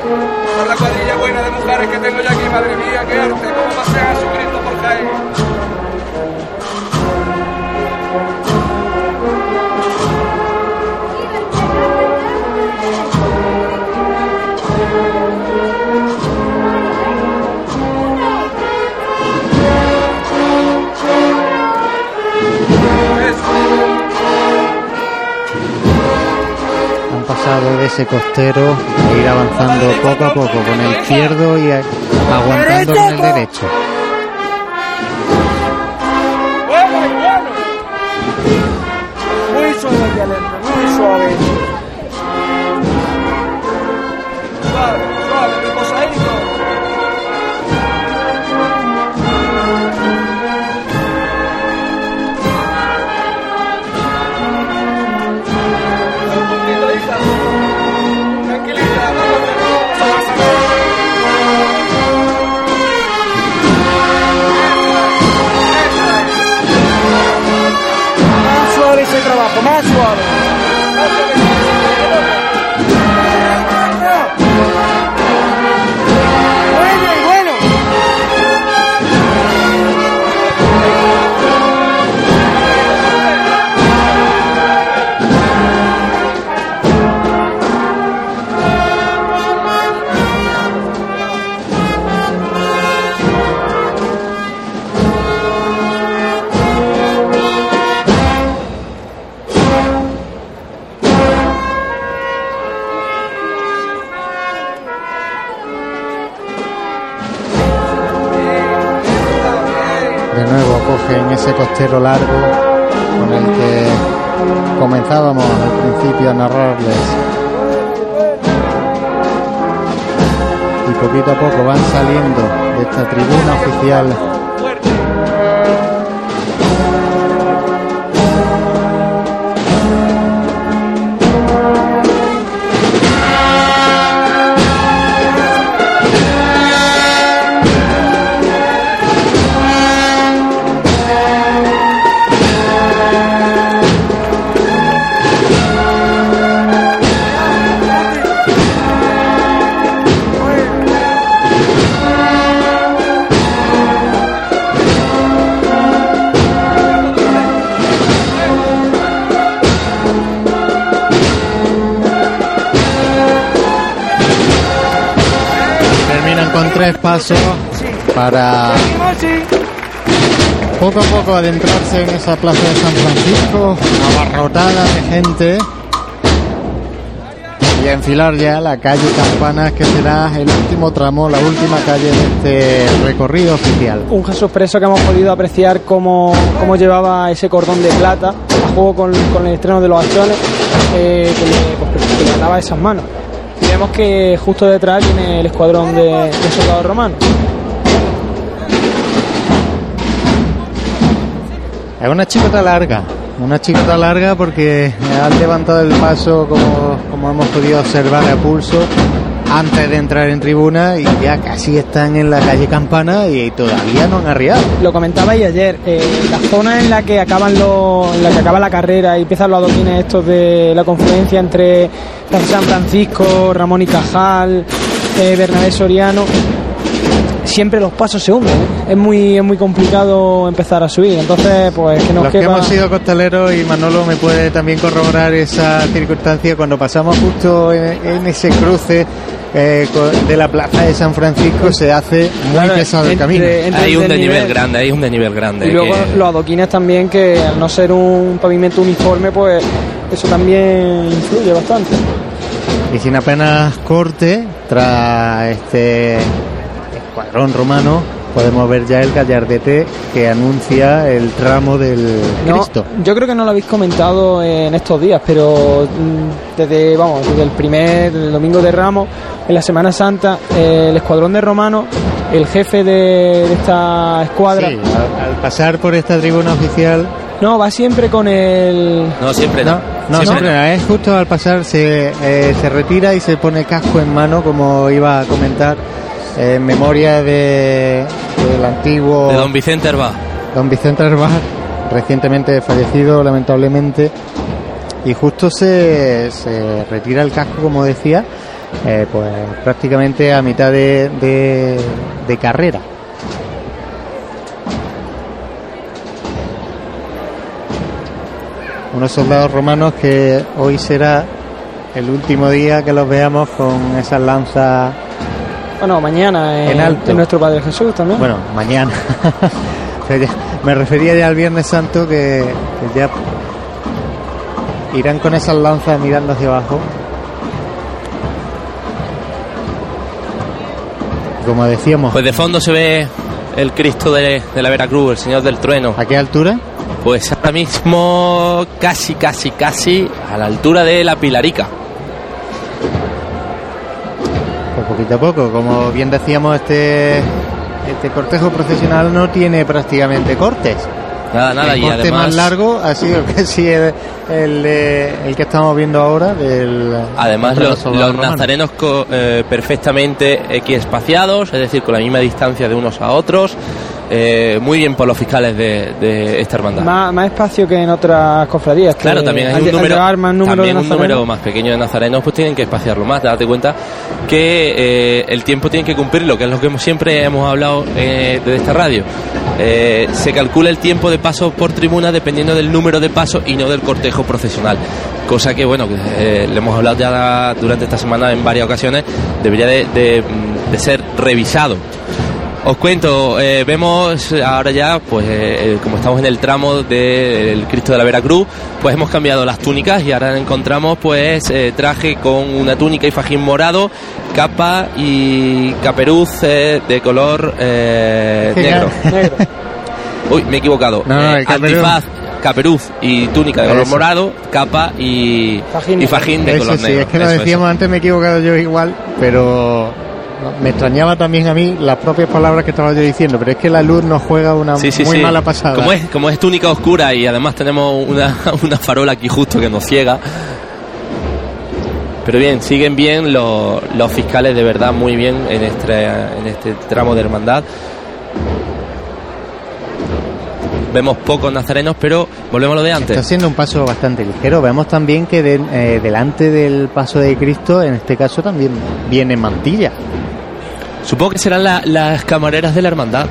Con la cuadrilla buena de mujeres que tengo yo aquí, madre mía, qué arte, cómo pasea Jesucristo por caer. Ese costero a ir avanzando poco a poco con el izquierdo y aguantando con el derecho. Muy suave, muy suave. Ese costero largo con el que comenzábamos al principio a narrarles. Y poquito a poco van saliendo de esta tribuna oficial tres pasos para poco a poco adentrarse en esa plaza de San Francisco, abarrotada de gente y enfilar ya la calle Campanas que será el último tramo, la última calle de este recorrido oficial. Un Jesús preso que hemos podido apreciar cómo, cómo llevaba ese cordón de plata a juego con, con el estreno de los achones eh, que, le, pues, que le daba esas manos. Vemos que justo detrás viene el escuadrón de, de soldados romanos. Es una chicota larga, una chicota larga porque han levantado el paso como, como hemos podido observar a pulso antes de entrar en tribuna y ya casi están en la calle Campana y todavía no han arriado. Lo comentabais ayer, eh, la zona en la que acaban los, en la que acaba la carrera y empiezan los adoquines estos de la confluencia entre San Francisco, Ramón y Cajal, eh, Bernabé Soriano, siempre los pasos se hunden. ¿eh? Es muy es muy complicado empezar a subir. Entonces, pues que nos Los que hemos sido costaleros y Manolo me puede también corroborar esa circunstancia cuando pasamos justo en, en ese cruce eh, de la plaza de San Francisco se hace muy Claro, pesado el camino. entre Hay un desnivel grande, hay un desnivel grande. Y luego que- los adoquines también, que al no ser un pavimento uniforme, pues eso también influye bastante. Y sin apenas corte, tras este escuadrón romano, podemos ver ya el gallardete que anuncia el tramo del No, Cristo. yo creo que no lo habéis comentado en estos días, pero mm, desde vamos desde el primer desde el domingo de Ramos, en la Semana Santa, eh, el escuadrón de romanos, el jefe de, de esta escuadra, Sí, al, al pasar por esta tribuna oficial, no va siempre con el No, siempre no, no. no, Siempre no, es justo al pasar se, eh, se retira y se pone casco en mano, como iba a comentar, en memoria de, del antiguo De Don Vicente Herba. don Vicente Herbar, recientemente fallecido lamentablemente, y justo se, se retira el casco, como decía, eh, pues prácticamente a mitad de, de- de carrera. Unos soldados romanos que hoy será el último día que los veamos con esas lanzas, bueno mañana en, En alto. en nuestro Padre Jesús también. bueno, mañana. Me refería ya al Viernes Santo que, que ya irán con esas lanzas mirando hacia abajo. Como decíamos, Pues de fondo se ve el Cristo de, de la Veracruz, el Señor del Trueno. ¿a qué altura? Pues ahora mismo casi, casi, casi a la altura de la Pilarica. Poquito a poco, como bien decíamos, este este cortejo procesional no tiene prácticamente cortes. Nada, nada, el y corte además... más largo ha sido casi el, el, el que estamos viendo ahora del Además, los, los nazarenos co- eh, perfectamente equiespaciados, es decir, con la misma distancia de unos a otros. Eh, muy bien por los fiscales de, de esta hermandad. más, más espacio que en otras cofradías. Claro, también hay al- un número, también de un número más pequeño de nazarenos, pues tienen que espaciarlo más. Date cuenta que eh, el tiempo tiene que cumplirlo, que es lo que hemos- siempre hemos hablado eh, desde esta radio. Eh, se calcula el tiempo de paso por tribuna dependiendo del número de pasos y no del cortejo procesional. Cosa que, bueno, que le hemos hablado ya durante esta semana en varias ocasiones, debería de, de, de ser revisado. Os cuento, eh, vemos ahora ya, pues eh, eh, como estamos en el tramo del Cristo de la Veracruz, pues hemos cambiado las túnicas y ahora encontramos pues eh, traje con una túnica y fajín morado, capa y caperuz eh, de color eh, negro. negro. Uy, me he equivocado. No, no, Eh, antifaz, caperuz y túnica de color Eso. morado, capa y Fajín y fajín de Eso color sí, negro. es que lo Eso, eso. decíamos antes, me he equivocado yo igual, pero me extrañaba también a mí las propias palabras que estaba yo diciendo, pero es que la luz nos juega una Sí, sí, muy sí. mala pasada. Como es, como es túnica oscura y además tenemos una, una farola aquí justo que nos ciega. Pero bien, siguen bien los, los fiscales de verdad muy bien en este, en este tramo de hermandad. Vemos pocos nazarenos, pero volvemos a lo de Está antes. siendo un paso bastante ligero. Vemos también que de- eh, delante del paso de Cristo, en este caso también viene mantilla. Supongo que serán la- las camareras de la hermandad.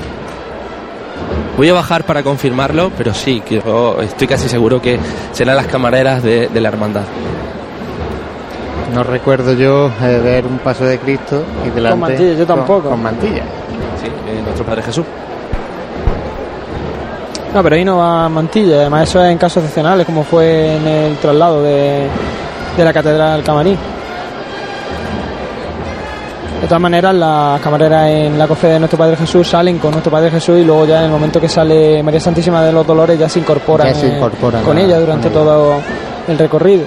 Voy a bajar para confirmarlo, pero sí, que yo estoy casi seguro que serán las camareras de, de la hermandad. No recuerdo yo eh, ver un paso de Cristo y delante mantilla, yo tampoco. Con, con mantilla. Sí, eh, nuestro Padre Jesús. No, pero ahí no va mantilla. Además, eso es en casos excepcionales, como fue en el traslado de, de la Catedral Camarín. De todas maneras, las camareras en la cofre de Nuestro Padre Jesús salen con Nuestro Padre Jesús y luego ya en el momento que sale María Santísima de los Dolores ya se incorporan, Ya se eh, incorporan con ella durante con ella. todo el recorrido.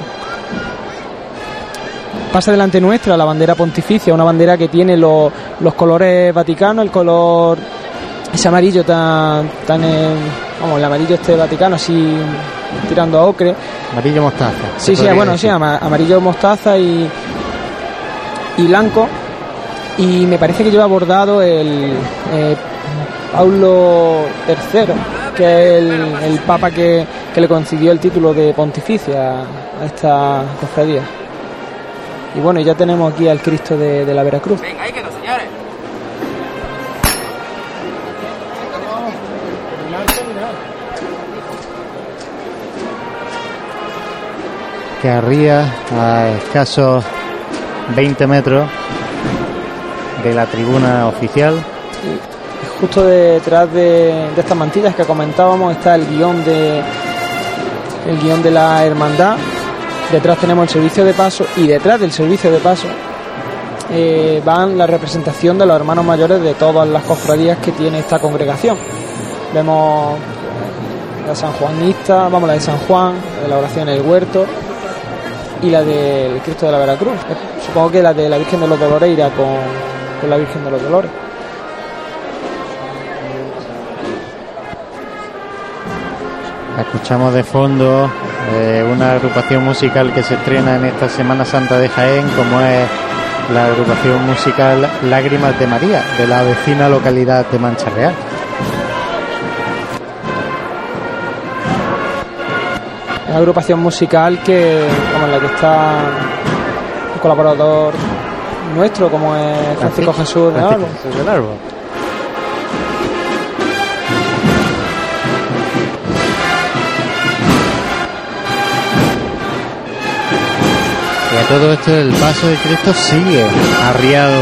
pasa delante nuestra la bandera pontificia, una bandera que tiene los, los colores vaticanos, el color ese amarillo tan, tan eh, vamos, el amarillo este vaticano así tirando a ocre. Amarillo mostaza. Sí, sí, bueno, sí, amarillo mostaza y, y blanco. Y me parece que lleva bordado el eh, Paulo III, que es el, papa que, le concedió el título de pontificia a esta cofradía. Y bueno, ya tenemos aquí al Cristo de, la Veracruz. Venga, ahí señores. que arría a escasos 20 metros de la tribuna oficial. Justo detrás de, estas mantillas que comentábamos está el guion de el guion de la hermandad. Detrás tenemos el servicio de paso y detrás del servicio de paso eh, van la representación de los hermanos mayores de todas las cofradías que tiene esta congregación. Vemos la San Juanista, vamos la de San Juan, la oración en el huerto, y la del Cristo de la Veracruz. Supongo que la de la Virgen de los Dolores irá con, la Virgen de los Dolores. Escuchamos de fondo eh, una agrupación musical que se estrena en esta Semana Santa de Jaén, como es la agrupación musical Lágrimas de María, de la vecina localidad de Mancha Real. una agrupación musical que, como en la que está un colaborador nuestro, como es Francisco Jesús de Árbol. Y a todo esto el paso de Cristo sigue arriado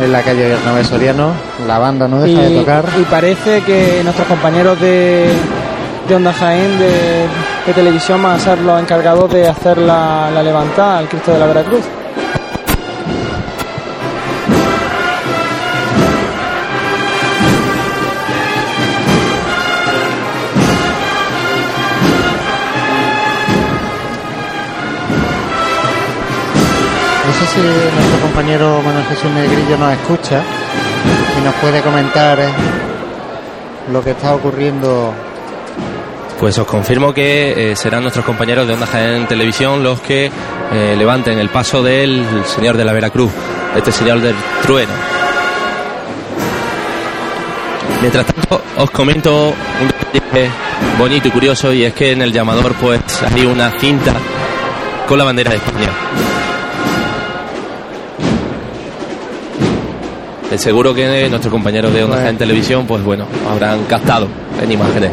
en la calle Bernabé Soriano. La banda no deja de tocar. Y parece que nuestros compañeros de, de Onda Jaén de, televisión van a ser los encargados de hacer la, la levantada al Cristo de la Veracruz. Sé si nuestro compañero Manuel Jesús Negrillo nos escucha y nos puede comentar eh, lo que está ocurriendo pues os confirmo que eh, serán nuestros compañeros de Onda Jaén Televisión los que eh, levanten el paso del señor de la Veracruz, este señor del trueno. Mientras tanto, os comento un detalle bonito y curioso y es que en el llamador pues hay una cinta con la bandera de España. Seguro que nuestros compañeros de Onda Jaén Televisión pues bueno, habrán captado en imágenes.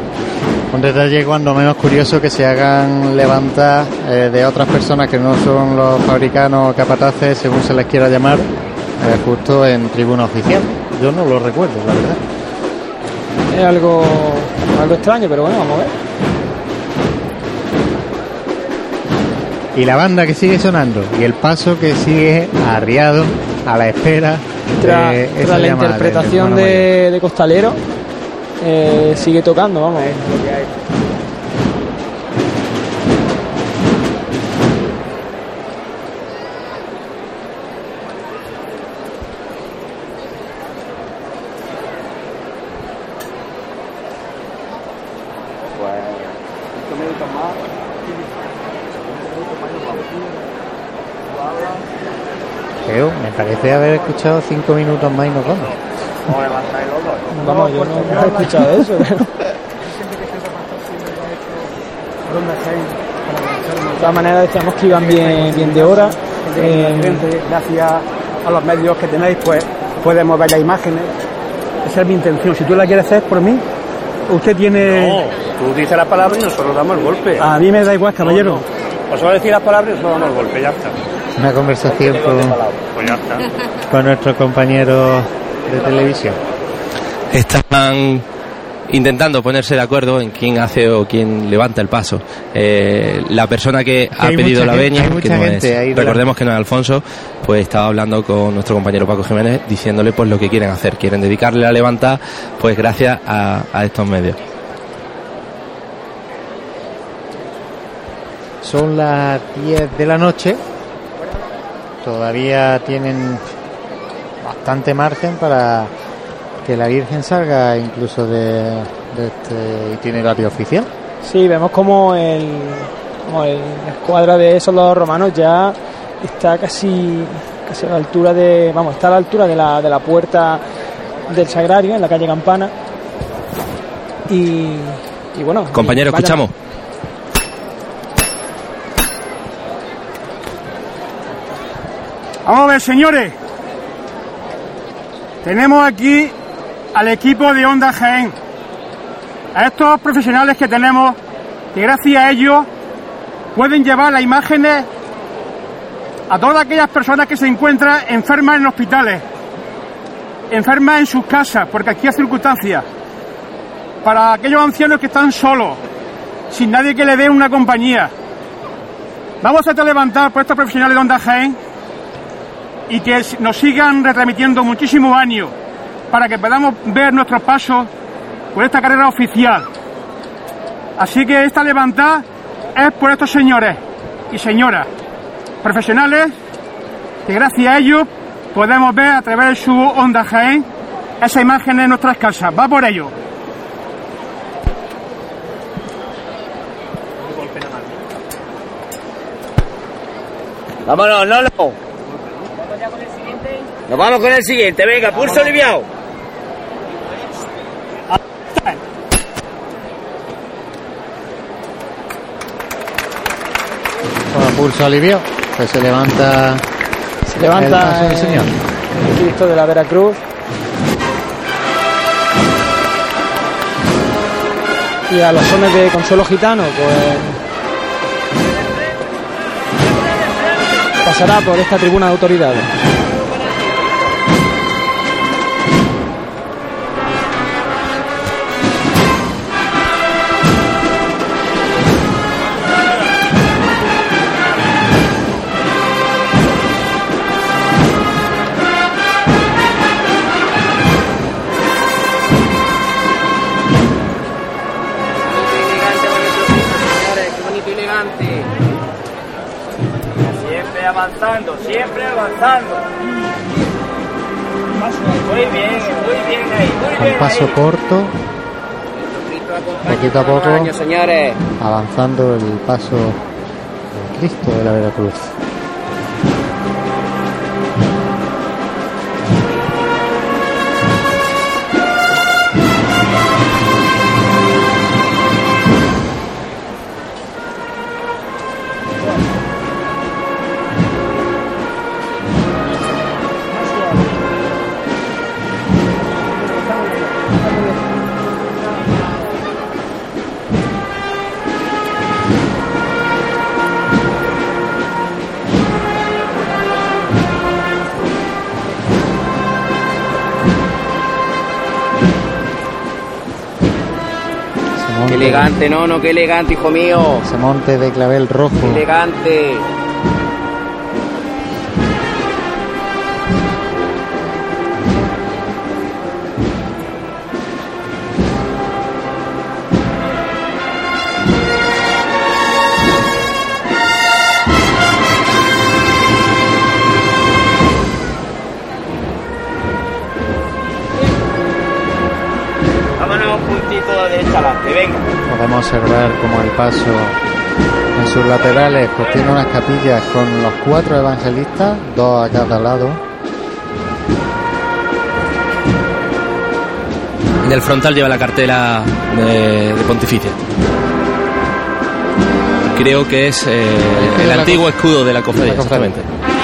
Un detalle cuando menos curioso que se hagan levantar eh, de otras personas que no son los fabricanos o capataces, según se les quiera llamar, eh, justo en tribuna oficial. Yo no lo recuerdo, la verdad. Es algo, algo extraño, pero bueno, vamos a ver. Y la banda que sigue sonando y el paso que sigue arriado a la espera tras, la interpretación de, de Costalero eh, sigue tocando, vamos. Parece haber escuchado cinco minutos más y nos vamos. Vamos, yo no, he escuchado eso. De todas maneras decíamos que iban bien, bien de hora. Eh, gracias a los medios que tenéis, pues podemos ver las imágenes. Esa es mi intención. Si tú la quieres hacer por mí, usted tiene. No, tú dices las palabras y nosotros damos el golpe. A mí me da igual, caballero. No, no. Os decir las palabras y nosotros damos el golpe, ya está. Una conversación con, pues con nuestro compañero de televisión están intentando ponerse de acuerdo en quién hace o quién levanta el paso. Eh, la persona que ha pedido la veña, que recordemos que no es Alfonso, pues estaba hablando con nuestro compañero Paco Jiménez diciéndole pues lo que quieren hacer. Quieren dedicarle la levanta pues gracias a, a estos medios. Son las 10 de la noche todavía tienen bastante margen para que la Virgen salga incluso de, de este itinerario oficial. Sí, vemos como el, como el la escuadra de soldados romanos ya está casi, casi a la altura de, vamos, está a la altura de la, de la puerta del Sagrario, en la calle Campana. Y, y bueno. Compañero, vaya- escuchamos. Vamos a ver, señores. Tenemos aquí al equipo de Onda Jaén. A estos profesionales que tenemos, que gracias a ellos pueden llevar las imágenes a todas aquellas personas que se encuentran enfermas en hospitales, enfermas en sus casas, porque aquí hay circunstancias. Para aquellos ancianos que están solos, sin nadie que le dé una compañía. Vamos a levantar por estos profesionales de Onda Jaén y que nos sigan retransmitiendo muchísimos años para que podamos ver nuestros pasos por esta carrera oficial. Así que esta levantada es por estos señores y señoras profesionales que gracias a ellos podemos ver a través de su onda Jaén esa imagen en nuestras casas. Va por ello. Vámonos, Nolo. Nos vamos con el siguiente, venga, pulso aliviado. Con pulso alivio, pues se levanta, Se levanta el paso del el- Señor. el Cristo de la Veracruz. Y a los sones de Consuelo Gitano, pues pasará por esta tribuna de autoridades. Avanzando, siempre avanzando. Muy bien, muy bien ahí, muy bien paso ahí. corto, poquito a poco, Año, señores. avanzando el paso del Cristo de la Veracruz. Elegante, no, no, qué elegante, hijo mío. ese monte de clavel rojo. Qué elegante. Podemos observar como el paso en sus laterales pues tiene unas capillas con los cuatro evangelistas, dos a cada lado. En el frontal lleva la cartela de, de pontificia. Creo que es eh, el antiguo escudo de la cofradía, la cofradía. exactamente.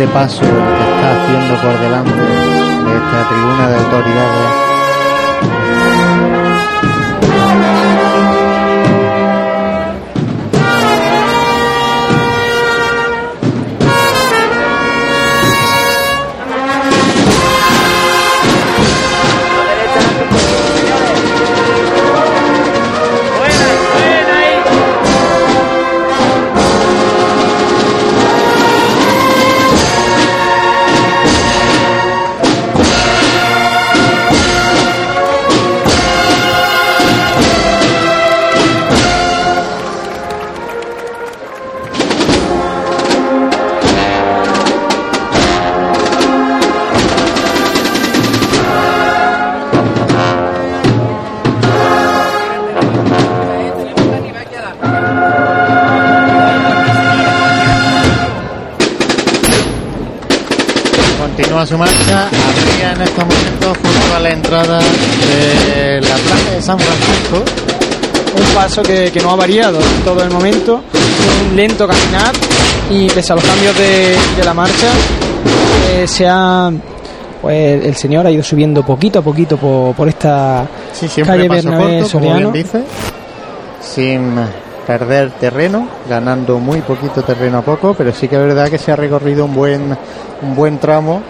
Este paso que está haciendo por delante de esta tribuna de autoridades. Su marcha, habría en estos momentos junto a la entrada de la plaza de San Francisco. Un paso que, que no ha variado en todo el momento, un lento caminar y pese a los cambios de, de la marcha, eh, se ha, pues el señor ha ido subiendo poquito a poquito por, por esta Sí, calle Bernabé corto, Soriano. dice, sin perder terreno, ganando muy poquito terreno a poco, pero sí que es verdad que se ha recorrido un buen un buen tramo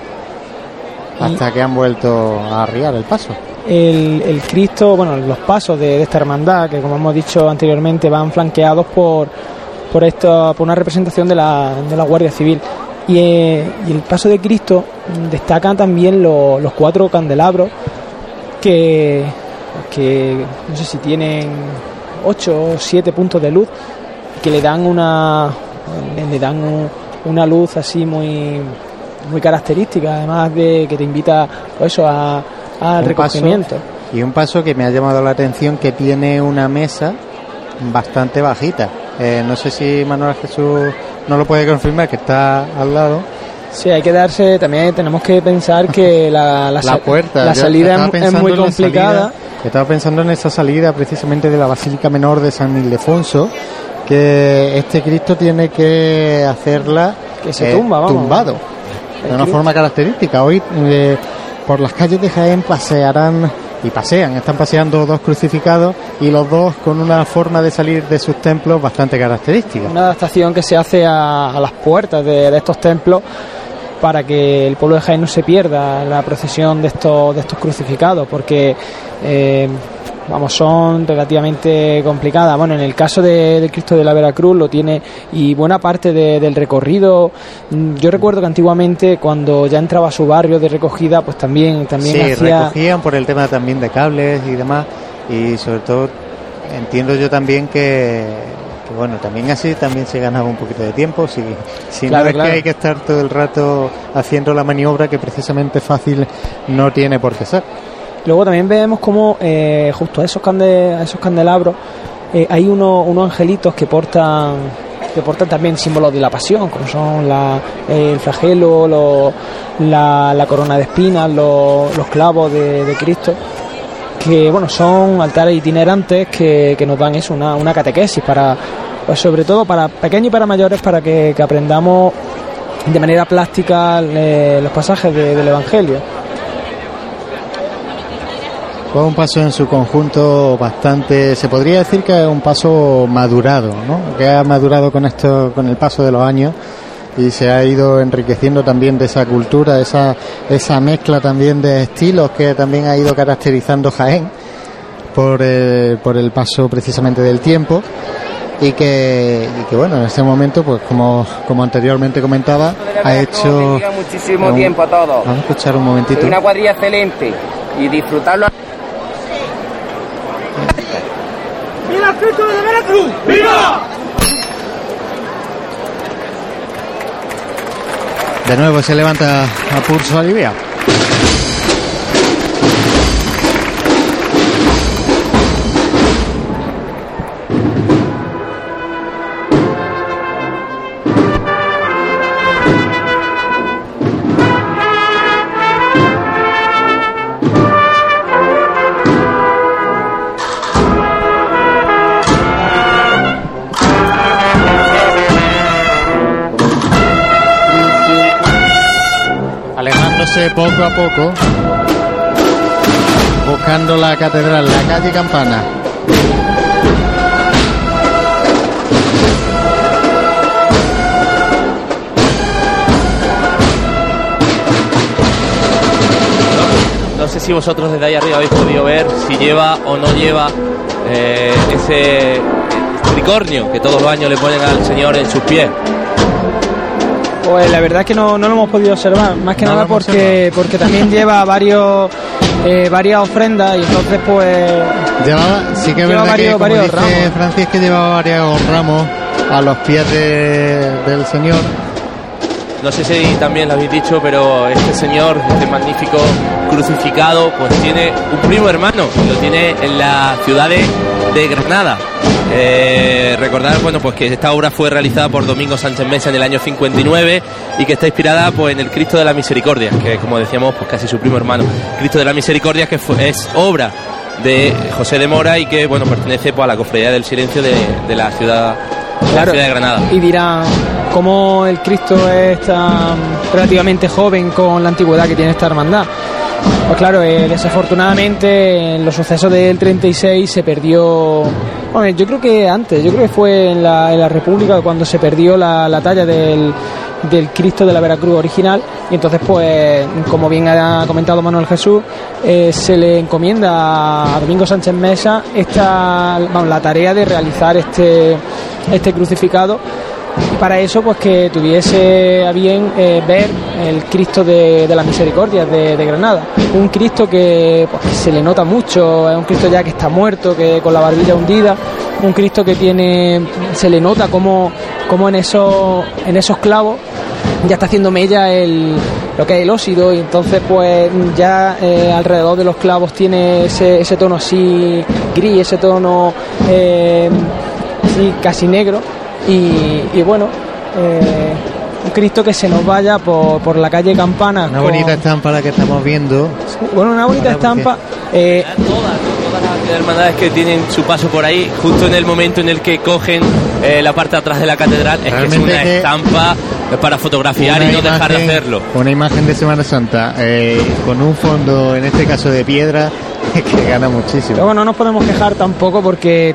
hasta que han vuelto a arriar el paso. el, Cristo, bueno, los pasos de, esta hermandad, que como hemos dicho anteriormente, van flanqueados por, por, esto, por una representación de la, de la Guardia Civil. Y, eh, el paso de Cristo destacan también lo- los cuatro candelabros que, que no sé si tienen ocho o siete puntos de luz que le dan una le, dan un- una luz así muy muy característica además de que te invita pues eso a, al paso- recogimiento y un paso que me ha llamado la atención que tiene una mesa bastante bajita. Eh, no sé si Manuel Jesús no lo puede confirmar, que está al lado. Sí, hay que darse, también tenemos que pensar que la, la, La puerta. la salida es, muy complicada. salida- estaba pensando en esa salida precisamente de la Basílica Menor de San Ildefonso, que este Cristo tiene que hacerla Que se eh, tumba, vamos. tumbado, de una forma característica. Hoy eh, por las calles de Jaén pasearán y pasean, están paseando dos crucificados y los dos con una forma de salir de sus templos bastante característica. Una adaptación que se hace a, a las puertas de, de estos templos para que el pueblo de Jaén no se pierda la procesión de estos, de estos crucificados, porque eh, vamos, son relativamente complicadas. Bueno, en el caso de- Cristo de la Veracruz lo tiene y buena parte de- del recorrido. mm, Yo recuerdo que antiguamente cuando ya entraba a su barrio de recogida, pues también, también Sí, hacía recogían por el tema también de cables y demás. Y sobre todo, entiendo yo también que, que, bueno, también así también se ganaba un poquito de tiempo. Si, si Claro, no es claro. que hay que estar todo el rato haciendo la maniobra que precisamente fácil no tiene por qué ser. Luego también vemos como eh, justo a esos, cande- a esos candelabros eh, hay uno- unos angelitos que portan que portan también símbolos de la pasión, como son la- eh, el flagelo, lo- la, corona de espinas, lo- los clavos de, Cristo, que bueno son altares itinerantes que, que nos dan eso, una, una catequesis para, pues sobre todo para pequeños y para mayores, para que, aprendamos de manera plástica eh, los pasajes de- del Evangelio. Fue un paso en su conjunto bastante, se podría decir que es un paso madurado, ¿no? Que ha madurado con esto, con el paso de los años y se ha ido enriqueciendo también de esa cultura, esa, esa mezcla también de estilos que también ha ido caracterizando Jaén por, eh, por el paso precisamente del tiempo y que, y que bueno, en este momento, pues como, como anteriormente comentaba, ha hecho... Muchísimo un- tiempo a todo. Vamos a escuchar un momentito. Una cuadrilla excelente y disfrutarlo. ¡Viva Cristo de! ¡Viva! De nuevo se levanta a pulso aliviado. Poco a poco, buscando la catedral, la calle Campana. No sé si vosotros desde ahí arriba habéis podido ver si lleva o no lleva eh, ese tricornio que todos los años le ponen al Señor en sus pies. Pues la verdad es que no, no lo hemos podido observar, más que No nada porque, porque también lleva varios eh, varias ofrendas y entonces pues Llevaba, sí que es Lleva verdad que, varios- como varios dice ramos. Francis, que llevaba varios ramos a los pies de- del Señor. No sé si también lo habéis dicho, pero este señor, este magnífico crucificado, pues tiene un primo hermano, y lo tiene en la ciudad de, de Granada. Eh, recordar, bueno, pues que esta obra fue realizada por Domingo Sánchez Mesa en el año 59 y que está inspirada pues en el Cristo de la Misericordia, que como decíamos, pues casi su primo hermano. Cristo de la Misericordia, que es obra de José de Mora y que, bueno, pertenece pues a la cofradía del silencio de, de la ciudad, Claro. ciudad de Granada. y dirán cómo el Cristo es tan relativamente joven con la antigüedad que tiene esta hermandad. Pues claro, eh, desafortunadamente en los sucesos del 36 se perdió, bueno, yo creo que antes, yo creo que fue en la, en la República cuando se perdió la, la talla del, del Cristo de la Veracruz original. Y entonces pues como bien ha comentado Manuel Jesús eh, se le encomienda a Domingo Sánchez Mesa esta la tarea de realizar este este crucificado. Para eso pues que tuviese a bien eh, ver el Cristo de, de la Misericordia de, Granada. Un Cristo que pues, se le nota mucho es un Cristo ya que está muerto que con la barbilla hundida un Cristo que tiene se le nota como, como en esos en esos clavos ya está haciendo mella el, lo que es el óxido y entonces pues ya eh, alrededor de los clavos tiene ese, ese tono así gris, ese tono eh, así casi negro y, y bueno, eh, un Cristo que se nos vaya por, por la calle Campana. Una con- bonita estampa la que estamos viendo. bueno, una bonita estampa. Hermandades que tienen su paso por ahí, justo en el momento en el que cogen eh, la parte de atrás de la catedral, es que es una que- estampa para fotografiar y no dejar de hacerlo. Una imagen de Semana Santa eh, con un fondo, en este caso de piedra, que gana muchísimo. Luego no nos podemos quejar tampoco porque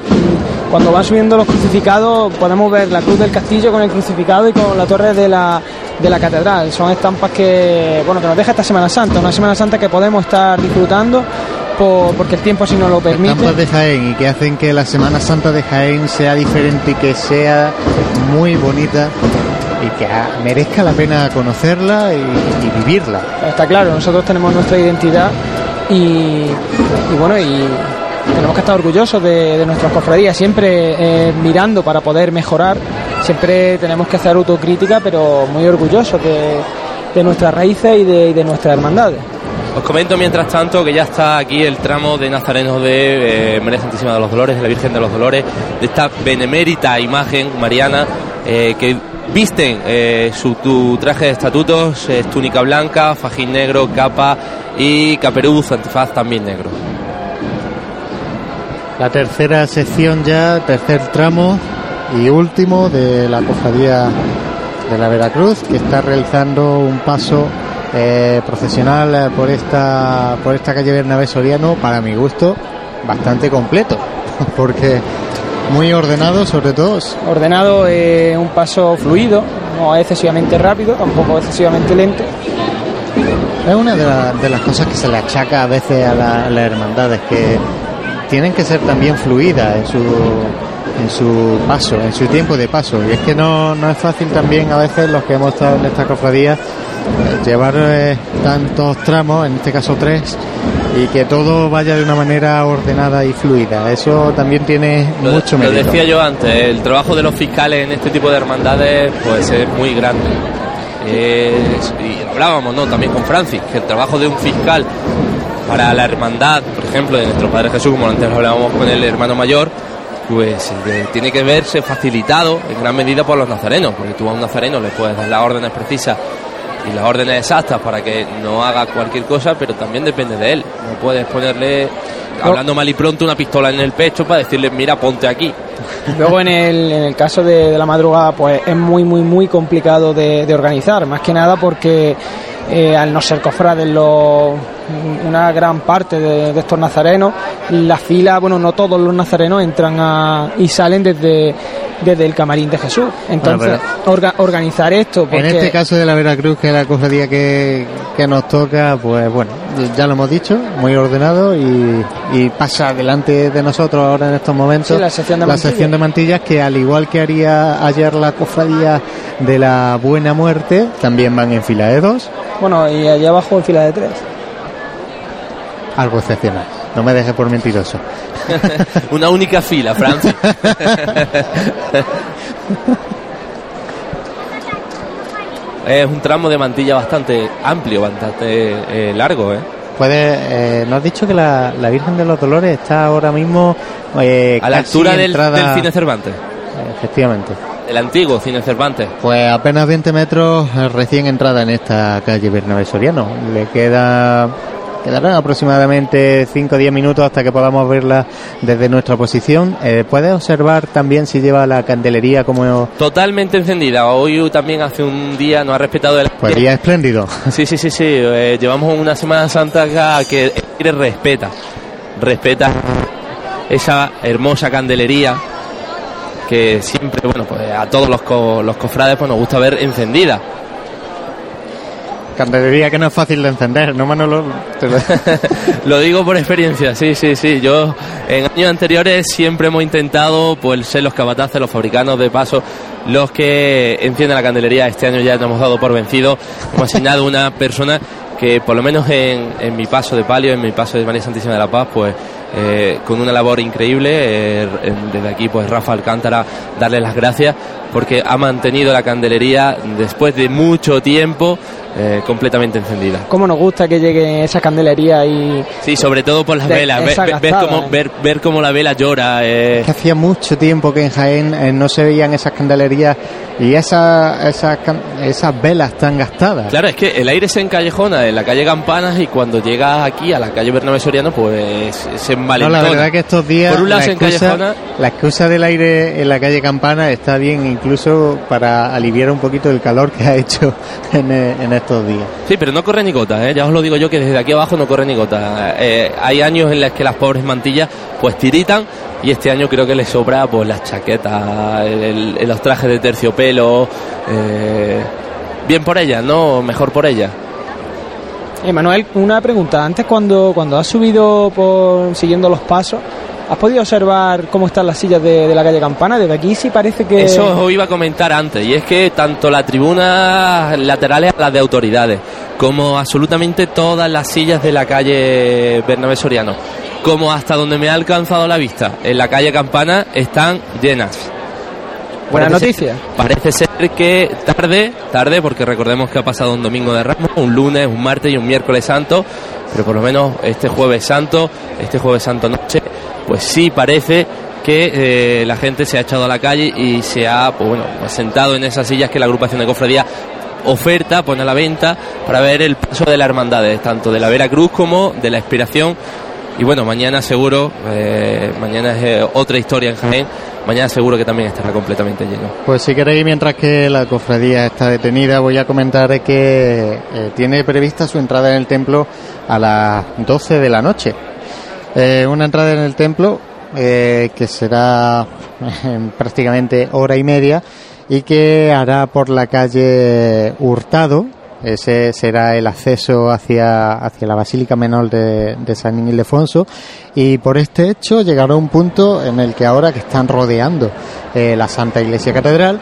cuando van subiendo los crucificados podemos ver la cruz del castillo con el crucificado y con la torre de la, de la catedral. Son estampas que, bueno, que nos deja esta Semana Santa, una Semana Santa que podemos estar disfrutando por- porque el tiempo así nos lo permite. Estampas de Jaén y que hacen que la Semana Santa de Jaén sea diferente y que sea muy bonita y que merezca la pena conocerla y, y vivirla. Está claro, nosotros tenemos nuestra identidad y, y bueno, y tenemos que estar orgullosos de, de nuestras cofradías, siempre eh, mirando para poder mejorar, siempre tenemos que hacer autocrítica, pero muy orgullosos de, de nuestras raíces y de, y de nuestras hermandades. Os comento mientras tanto que ya está aquí el tramo de Nazarenos de eh, Santísima de los Dolores, de la Virgen de los Dolores, de esta benemérita imagen mariana eh, que visten eh, su tu traje de estatutos, es túnica blanca, fajín negro, capa y caperuz, antifaz también negro. La tercera sección ya, tercer tramo y último de la cofradía de la Veracruz, que está realizando un paso eh, profesional eh, por esta por esta calle Bernabé Soriano, para mi gusto, bastante completo, porque muy ordenado sobre todo. Ordenado, eh, un paso fluido, no excesivamente rápido, tampoco excesivamente lento. Es una de, la- de las cosas que se le achaca a veces a, la- a las hermandades, que tienen que ser también fluidas en su, en su paso, en su tiempo de paso. Y es que no, no es fácil también a veces los que hemos estado en esta cofradía llevar eh, tantos tramos, en este caso tres, y que todo vaya de una manera ordenada y fluida. Eso también tiene Lo, mucho lo mérito. decía yo antes, el trabajo de los fiscales en este tipo de hermandades pues es muy grande. Y hablábamos ¿no? también con Francis, que el trabajo de un fiscal para la hermandad, por ejemplo, de nuestro Padre Jesús, como antes hablábamos con el hermano mayor, pues eh, tiene que verse facilitado en gran medida por los nazarenos, porque tú a un nazareno le puedes dar las órdenes precisas y las órdenes exactas para que no haga cualquier cosa, pero también depende de él. No puedes ponerle, hablando mal y pronto, una pistola en el pecho para decirle, mira, ponte aquí. Luego en el, en el caso de, de la madrugada pues es muy muy muy complicado de, de organizar, más que nada porque eh, al no ser cofrades los, una gran parte de, de estos nazarenos, la fila, bueno, no todos los nazarenos entran a, y salen desde, desde el camarín de Jesús. Entonces, orga- organizar esto, porque En este caso de la Veracruz, que es la cofradía que, que nos toca, pues bueno, ya lo hemos dicho, muy ordenado y, y pasa delante de nosotros ahora en estos momentos Sí, la sección de mantillas. sección de mantillas, que al igual que haría ayer la cofradía de la Buena Muerte, también van en fila de dos, bueno, y allá abajo en fila de tres. algo excepcional. No me dejes por mentiroso. Una única fila, Francis. es un tramo de mantilla bastante amplio, bastante eh, largo, ¿eh? Puede, eh, nos has dicho que la, la Virgen de los Dolores está ahora mismo eh, A la altura del, entrada- del Cine Cervantes. Efectivamente. El antiguo Cine Cervantes. Pues apenas 20 metros eh, recién entrada en esta calle Bernabé Soriano. Le queda quedarán aproximadamente 5 o 10 minutos hasta que podamos verla desde nuestra posición. Eh, Puedes observar también si lleva la candelería como Totalmente encendida. Hoy también hace un día no ha respetado el pues día espléndido. Sí, sí, sí, sí. eh, llevamos una Semana Santa acá que el aire respeta. Respeta esa hermosa candelería que siempre, bueno, pues a todos los, co- los cofrades pues nos gusta ver encendida. Candelería que no es fácil de encender, ¿no, Manolo? Lo- digo por experiencia, sí, sí, sí. Yo en años anteriores siempre hemos intentado pues ser los cabataces, los fabricanos de paso, los que encienden la candelería. Este año ya nos hemos dado por vencido. Hemos asignado una persona que por lo menos en, mi paso de palio, en mi paso de María Santísima de la Paz, pues eh, con una labor increíble. eh, desde aquí, pues Rafa Alcántara, darle las gracias porque ha mantenido la candelería después de mucho tiempo eh, completamente encendida. Cómo nos gusta que llegue esa candelería y Sí, sobre todo por las De- velas. Ver, ver- cómo, ¿eh? ver, ver cómo la vela llora. eh. que hacía mucho tiempo que en Jaén eh, no se veían esas candelerías y esas esas velas tan gastadas. Claro, es que el aire se encallejona en la calle Campanas y cuando llegas aquí a la calle Bernabé Soriano, pues se No, envalentona. la verdad que estos días Por un lado la, se excusa, la excusa del aire en la calle Campana está bien incluso para aliviar un poquito el calor que ha hecho en, eh, en estos días. Sí, pero no corre ni gota, ¿eh? ya os lo digo yo que desde aquí abajo no corre ni gota. Eh, hay años en los que las pobres mantillas pues tiritan y este año creo que les sobra pues las chaquetas, el- el- los trajes de terciopelo. eh, bien por ellas, ¿no? Mejor por ellas. Emanuel, una pregunta. Antes cuando, cuando has subido por siguiendo los pasos, ¿has podido observar cómo están las sillas de, de la calle Campana? Desde aquí sí parece que... Eso os iba a comentar antes, y es que tanto las tribunas laterales, las de autoridades, como absolutamente todas las sillas de la calle Bernabé Soriano, como hasta donde me ha alcanzado la vista, en la calle Campana, están llenas. Buena noticia. parece ser que tarde, tarde, porque recordemos que ha pasado un domingo de Ramos, un lunes, un martes y un miércoles santo, pero por lo menos este jueves santo, este jueves santo noche, pues sí parece que eh, la gente se ha echado a la calle y se ha, pues bueno, pues sentado en esas sillas que la agrupación de cofradía oferta, pone a la venta para ver el paso de las hermandades, tanto de la Vera Cruz como de la Expiración. Y bueno, mañana seguro, eh, mañana es eh, otra historia en Jaén, mañana seguro que también estará completamente lleno. Pues si queréis, mientras que la cofradía está detenida, voy a comentar que tiene prevista su entrada en el templo a las 12 de la noche. Eh, una entrada en el templo eh, que será en prácticamente hora y media y que hará por la calle Hurtado. Ese será el acceso hacia, hacia la Basílica Menor de, de San Ildefonso. Y por este hecho llegará un punto en el que ahora que están rodeando eh, la Santa Iglesia Catedral,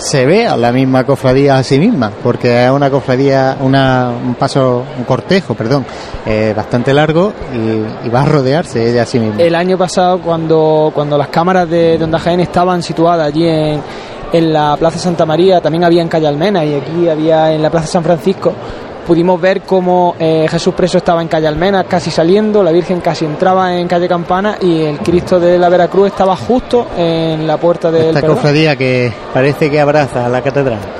se ve a la misma cofradía a sí misma, porque es una cofradía, una, un paso, un cortejo, perdón, eh, bastante largo y, va a rodearse ella a sí misma. El año pasado, cuando, cuando las cámaras de, de Onda Jaén estaban situadas allí en, en la Plaza Santa María, también había en Calle Almena y aquí había en la Plaza San Francisco, pudimos ver cómo eh, Jesús preso estaba en Calle Almena, casi saliendo, la Virgen casi entraba en Calle Campana y el Cristo de la Veracruz estaba justo en la puerta del Esta cofradía que parece que abraza a la catedral.